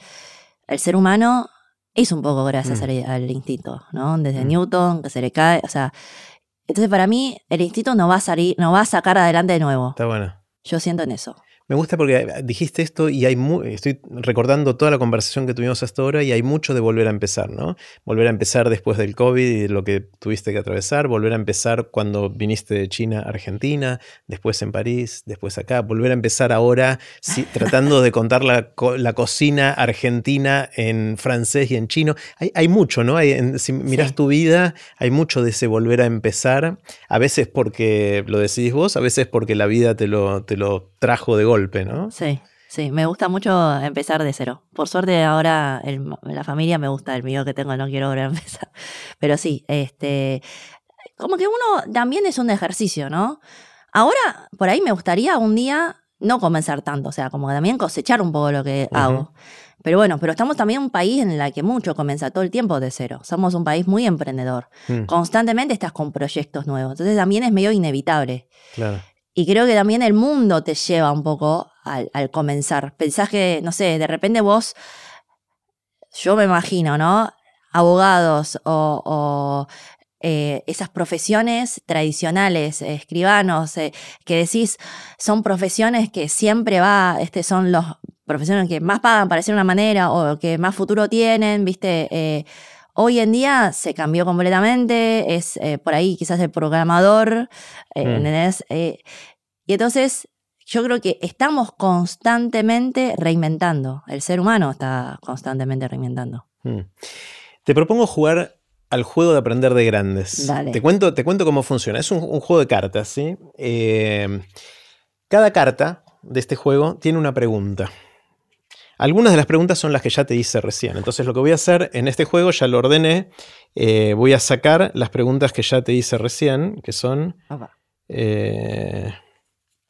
ser humano, es un poco gracias mm. al, instinto, ¿no? Desde mm. Newton, que se le cae, o sea, entonces para mí el instinto no va a salir, no va a sacar adelante de nuevo. Está bueno. Yo siento en eso. Me gusta porque dijiste esto y hay estoy recordando toda la conversación que tuvimos hasta ahora y hay mucho de volver a empezar, ¿no? Volver a empezar después del COVID y lo que tuviste que atravesar, volver a empezar cuando viniste de China a Argentina, después en París, después acá, volver a empezar ahora tratando de contar la, cocina argentina en francés y en chino. Hay, mucho, ¿no? si miras tu vida, hay mucho de ese volver a empezar, a veces porque lo decidís vos, a veces porque la vida te lo, te lo trajo de golpe, ¿no? Sí. Sí, me gusta mucho empezar de cero. Por suerte ahora la familia me gusta el mío que tengo, no quiero volver a empezar. Pero sí, este, como que uno también es un ejercicio, ¿no? Ahora, por ahí me gustaría un día no comenzar tanto, o sea, como que también cosechar un poco lo que hago. Pero bueno, pero estamos también en un país en el que mucho comienza todo el tiempo de cero. Somos un país muy emprendedor. Mm. Constantemente estás con proyectos nuevos. Entonces también es medio inevitable. Claro. Y creo que también el mundo te lleva un poco al, comenzar. Pensás que, no sé, de repente vos, yo me imagino, ¿no? Abogados o, eh, esas profesiones tradicionales, escribanos, eh, que decís, son profesiones que siempre va, este, son los profesiones que más pagan para decir una manera o que más futuro tienen, ¿viste? Hoy en día se cambió completamente, es eh, por ahí quizás el programador, eh, mm. eh, y entonces yo creo que estamos constantemente reinventando, el ser humano está constantemente reinventando. Mm. Te propongo jugar al juego de aprender de grandes. Te cuento, te cuento cómo funciona. Es un, un juego de cartas, ¿sí? cada carta de este juego tiene una pregunta. Algunas de las preguntas son las que ya te hice recién. Entonces lo que voy a hacer en este juego, ya lo ordené, eh, voy a sacar las preguntas que ya te hice recién, que son eh,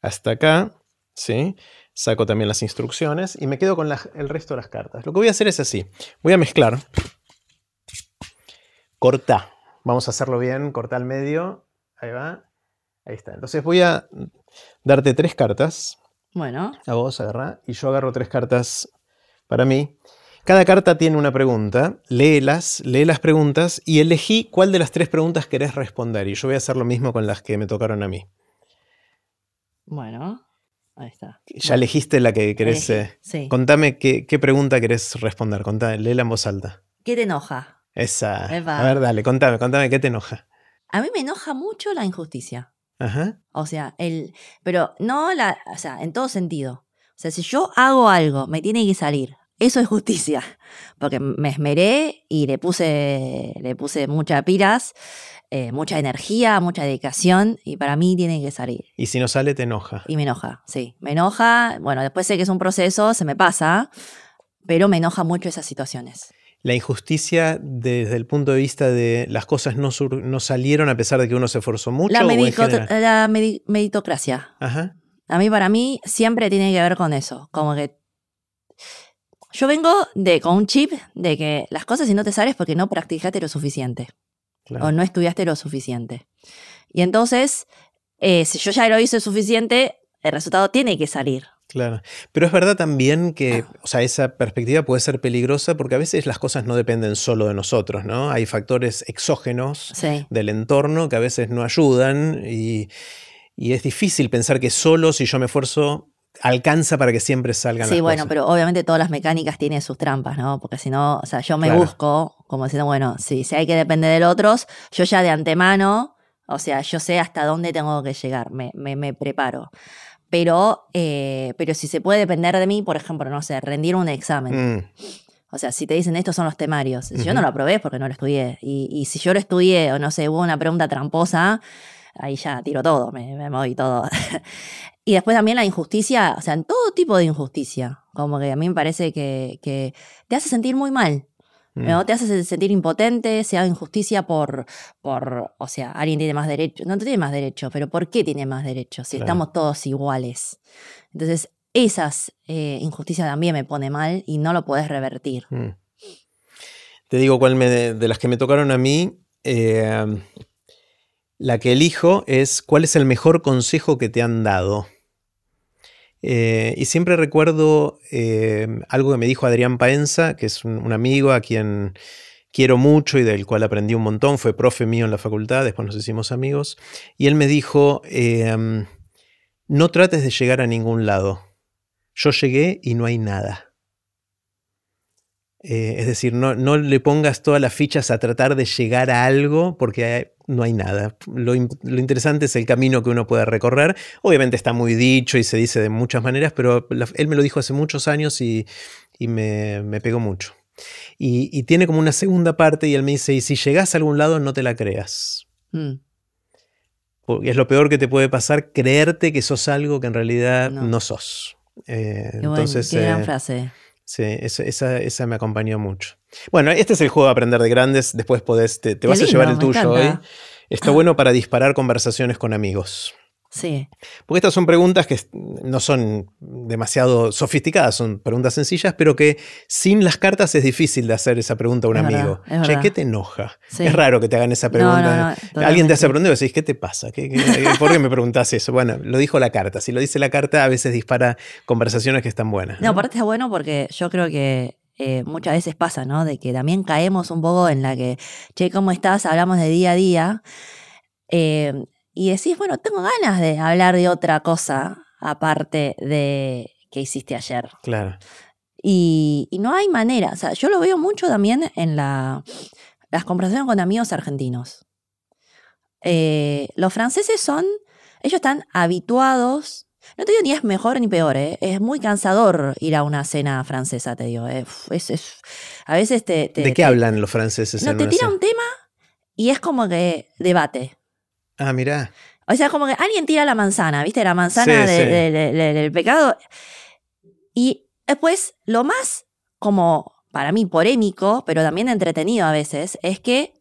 hasta acá, ¿sí? Saco también las instrucciones y me quedo con el resto de las cartas. Lo que voy a hacer es así. Voy a mezclar. Corta. Vamos a hacerlo bien. Corta al medio. Ahí va. Ahí está. Entonces voy a darte tres cartas. Bueno. A vos agarra. Y yo agarro tres cartas para mí. Cada carta tiene una pregunta, léelas, lee las preguntas y elegí cuál de las tres preguntas querés responder. Y yo voy a hacer lo mismo con las que me tocaron a mí. Bueno, ahí está. Ya elegiste la que querés. Eh, sí. Contame qué, pregunta querés responder. Contame, léela en voz alta. ¿Qué te enoja? Esa. A ver, dale, contame, contame qué te enoja. A mí me enoja mucho la injusticia. Ajá. O sea, el. Pero no la. O sea, en todo sentido. O sea, si yo hago algo, me tiene que salir eso es justicia, porque me esmeré y le puse, le puse muchas pilas, eh, mucha energía, mucha dedicación, y para mí tiene que salir. Y si no sale, te enoja. Y me enoja, sí. Me enoja, bueno, después sé que es un proceso, se me pasa, pero me enoja mucho esas situaciones. La injusticia desde el punto de vista de las cosas no, no salieron a pesar de que uno se esforzó mucho. La, la meritocracia. Ajá. A mí, para mí, siempre tiene que ver con eso. Como que yo vengo de, con un chip de que las cosas si no te sales porque no practicaste lo suficiente. O no estudiaste lo suficiente. Y entonces, eh, si yo ya lo hice suficiente, el resultado tiene que salir. Claro. Pero es verdad también que, o sea, esa perspectiva puede ser peligrosa porque a veces las cosas no dependen solo de nosotros, ¿no? Hay factores exógenos del entorno que a veces no ayudan y, y, es difícil pensar que solo si yo me esfuerzo alcanza para que siempre salgan sí, bueno, pero obviamente todas las mecánicas tienen sus trampas, ¿no? Porque si no, o sea, yo me busco como diciendo, bueno, si, si hay que depender de otros, yo ya de antemano, o sea, yo sé hasta dónde tengo que llegar, me, me, me preparo. Pero, eh, pero si se puede depender de mí, por ejemplo, no sé, rendir un examen. Mm. O sea, si te dicen estos son los temarios, si yo no lo aprobé porque no lo estudié. Y, y, si yo lo estudié o no sé, hubo una pregunta tramposa, ahí ya tiro todo, me, me moví todo. Y después también la injusticia, o sea, en todo tipo de injusticia. Como que a mí me parece que, que te hace sentir muy mal. ¿no? Mm. Te hace sentir impotente, sea injusticia por, por, o sea, alguien tiene más derecho. No tiene más derecho, pero ¿por qué tiene más derecho? Si estamos todos iguales. Entonces, esas eh, injusticias también me pone mal y no lo puedes revertir. Mm. Te digo cuál me, de las que me tocaron a mí. Eh, la que elijo es cuál es el mejor consejo que te han dado. Eh, y siempre recuerdo eh, algo que me dijo Adrián Paenza, que es un, amigo a quien quiero mucho y del cual aprendí un montón, fue profe mío en la facultad, después nos hicimos amigos, y él me dijo, em, no trates de llegar a ningún lado. Yo llegué y no hay nada. Eh, es decir, no, no, le pongas todas las fichas a tratar de llegar a algo porque no hay nada. Lo, interesante es el camino que uno puede recorrer. Obviamente está muy dicho y se dice de muchas maneras, pero él me lo dijo hace muchos años y, me, pegó mucho. Y, tiene como una segunda parte y él me dice, y si llegas a algún lado no te la creas. Mm. Porque es lo peor que te puede pasar, creerte que sos algo que en realidad no, sos. Eh, entonces, qué gran eh, frase. Sí, esa, esa, me acompañó mucho. Bueno, este es el juego de aprender de grandes. Después podés, te, vas a llevar el tuyo hoy. Está bueno para disparar conversaciones con amigos. Sí. Porque estas son preguntas que no son demasiado sofisticadas, son preguntas sencillas, pero que sin las cartas es difícil de hacer esa pregunta a un amigo. che, ¿qué te enoja? Es raro que te hagan esa pregunta. Alguien te hace preguntar y decís, ¿qué te pasa? por qué me preguntas eso? Bueno, lo dijo la carta. Si lo dice la carta, a veces dispara conversaciones que están buenas. No, aparte está bueno porque yo creo que eh, muchas veces pasa, ¿no? De que también caemos un poco en la que, che, ¿cómo estás? Hablamos de día a día. Eh, y decís, bueno, tengo ganas de hablar de otra cosa aparte de que hiciste ayer. Claro. Y, no hay manera, o sea, yo lo veo mucho también en la, las conversaciones con amigos argentinos. Eh, los franceses son, ellos están habituados, no te digo ni es mejor ni peor, ¿eh? es muy cansador ir a una cena francesa, te digo. Eh, es, a veces te, ¿De qué hablan los franceses? No, te tira un tema y es como que debate. Ah, mira. O sea, como que alguien tira la manzana, ¿viste? La manzana del pecado. Y después, lo más como para mí polémico, pero también entretenido a veces, es que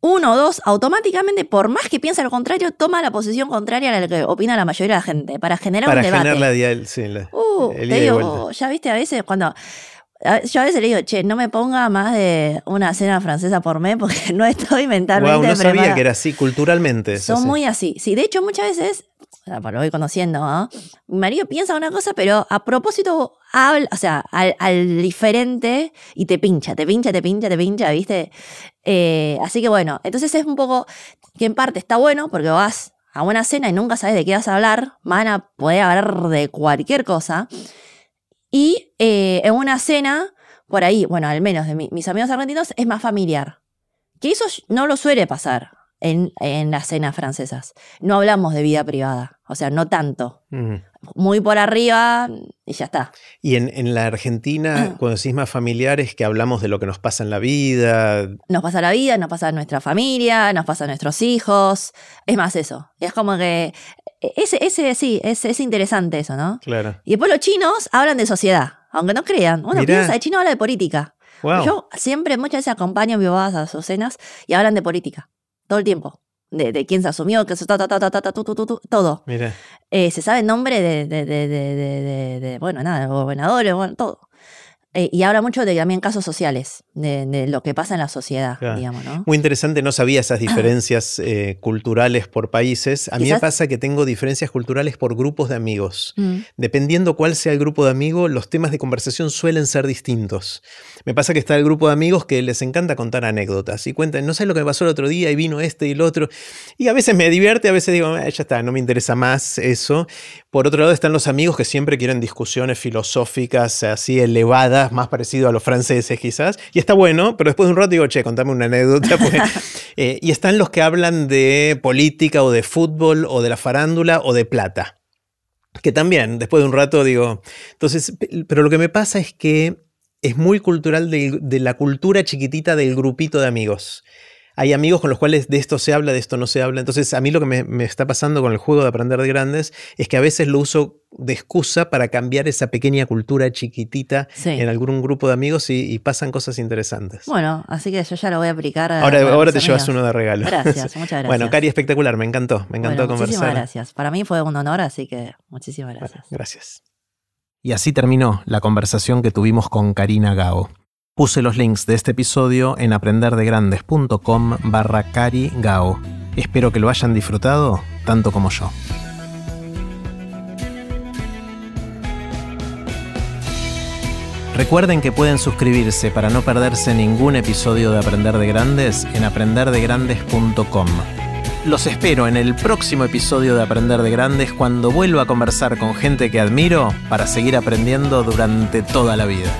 uno o dos automáticamente, por más que piense lo contrario, toma la posición contraria a la que opina la mayoría de la gente, para generar un debate. Para generar la, sí, la, uh, te digo, ya viste a veces cuando yo a veces le digo, che, no me ponga más de una cena francesa por mes porque no estoy mentalmente wow, no sabía que era así, culturalmente. Son muy así. Sí, de hecho, muchas veces, lo voy conociendo, ¿no? mi marido piensa una cosa, pero a propósito habla, o sea, al, diferente y te pincha, te pincha, te pincha, te pincha, ¿viste? Eh, así que bueno, entonces es un poco que en parte está bueno porque vas a una cena y nunca sabes de qué vas a hablar, van a poder hablar de cualquier cosa. Y eh, en una cena, por ahí, bueno, al menos de mis amigos argentinos, es más familiar. Que eso no lo suele pasar en, las cenas francesas. No hablamos de vida privada, o sea, no tanto. muy por arriba y ya está. Y en, la Argentina, cuando decís más familiares, que hablamos de lo que nos pasa en la vida. Nos pasa la vida, nos pasa nuestra familia, nos pasa a nuestros hijos. Es más eso. Es como que. Ese, ese sí, es, es interesante eso, ¿no? Claro. Y después los chinos hablan de sociedad, aunque no crean. Uno piensa, el chino habla de política. Yo siempre, muchas veces acompaño a mi bodas a sus cenas y hablan de política. Todo el tiempo de, quién se asumió, que se ta, ta, ta, ta, ta, todo. Mira. Eh, se sabe el nombre de, de, de, de, bueno, nada, de gobernadores, bueno, todo. Eh, y habla mucho de también casos sociales, de, lo que pasa en la sociedad, digamos, ¿no? Muy interesante, no sabía esas diferencias eh, culturales por países. A mí me pasa que tengo diferencias culturales por grupos de amigos. Mm. Dependiendo cuál sea el grupo de amigos, los temas de conversación suelen ser distintos. Me pasa que está el grupo de amigos que les encanta contar anécdotas y cuentan, no sé lo que me pasó el otro día y vino este y el otro. Y a veces me divierte, a veces digo, ya está, no me interesa más eso. Por otro lado están los amigos que siempre quieren discusiones filosóficas así elevadas, más parecido a los franceses quizás. Y está bueno, pero después de un rato digo, che, contame una anécdota. Pues". Eh, y están los que hablan de política o de fútbol o de la farándula o de plata. Que también, después de un rato digo, entonces, pero lo que me pasa es que es muy cultural de la cultura chiquitita del grupito de amigos hay amigos con los cuales de esto se habla, de esto no se habla. Entonces, a mí lo que me, está pasando con el juego de aprender de grandes es que a veces lo uso de excusa para cambiar esa pequeña cultura chiquitita en algún grupo de amigos y, pasan cosas interesantes. Bueno, así que yo ya lo voy a aplicar. ahora ahora te llevas uno de regalo. Gracias, muchas gracias. Bueno, Cari, espectacular, me encantó, me encantó conversar. Muchísimas gracias. Para mí fue un honor, así que muchísimas gracias. gracias. Y así terminó la conversación que tuvimos con Karina Gao. Puse los links de este episodio en aprenderdegrandes.com barra Cari Gao. Espero que lo hayan disfrutado tanto como yo. Recuerden que pueden suscribirse para no perderse ningún episodio de Aprender de Grandes en aprenderdegrandes.com. Los espero en el próximo episodio de Aprender de Grandes cuando vuelva a conversar con gente que admiro para seguir aprendiendo durante toda la vida.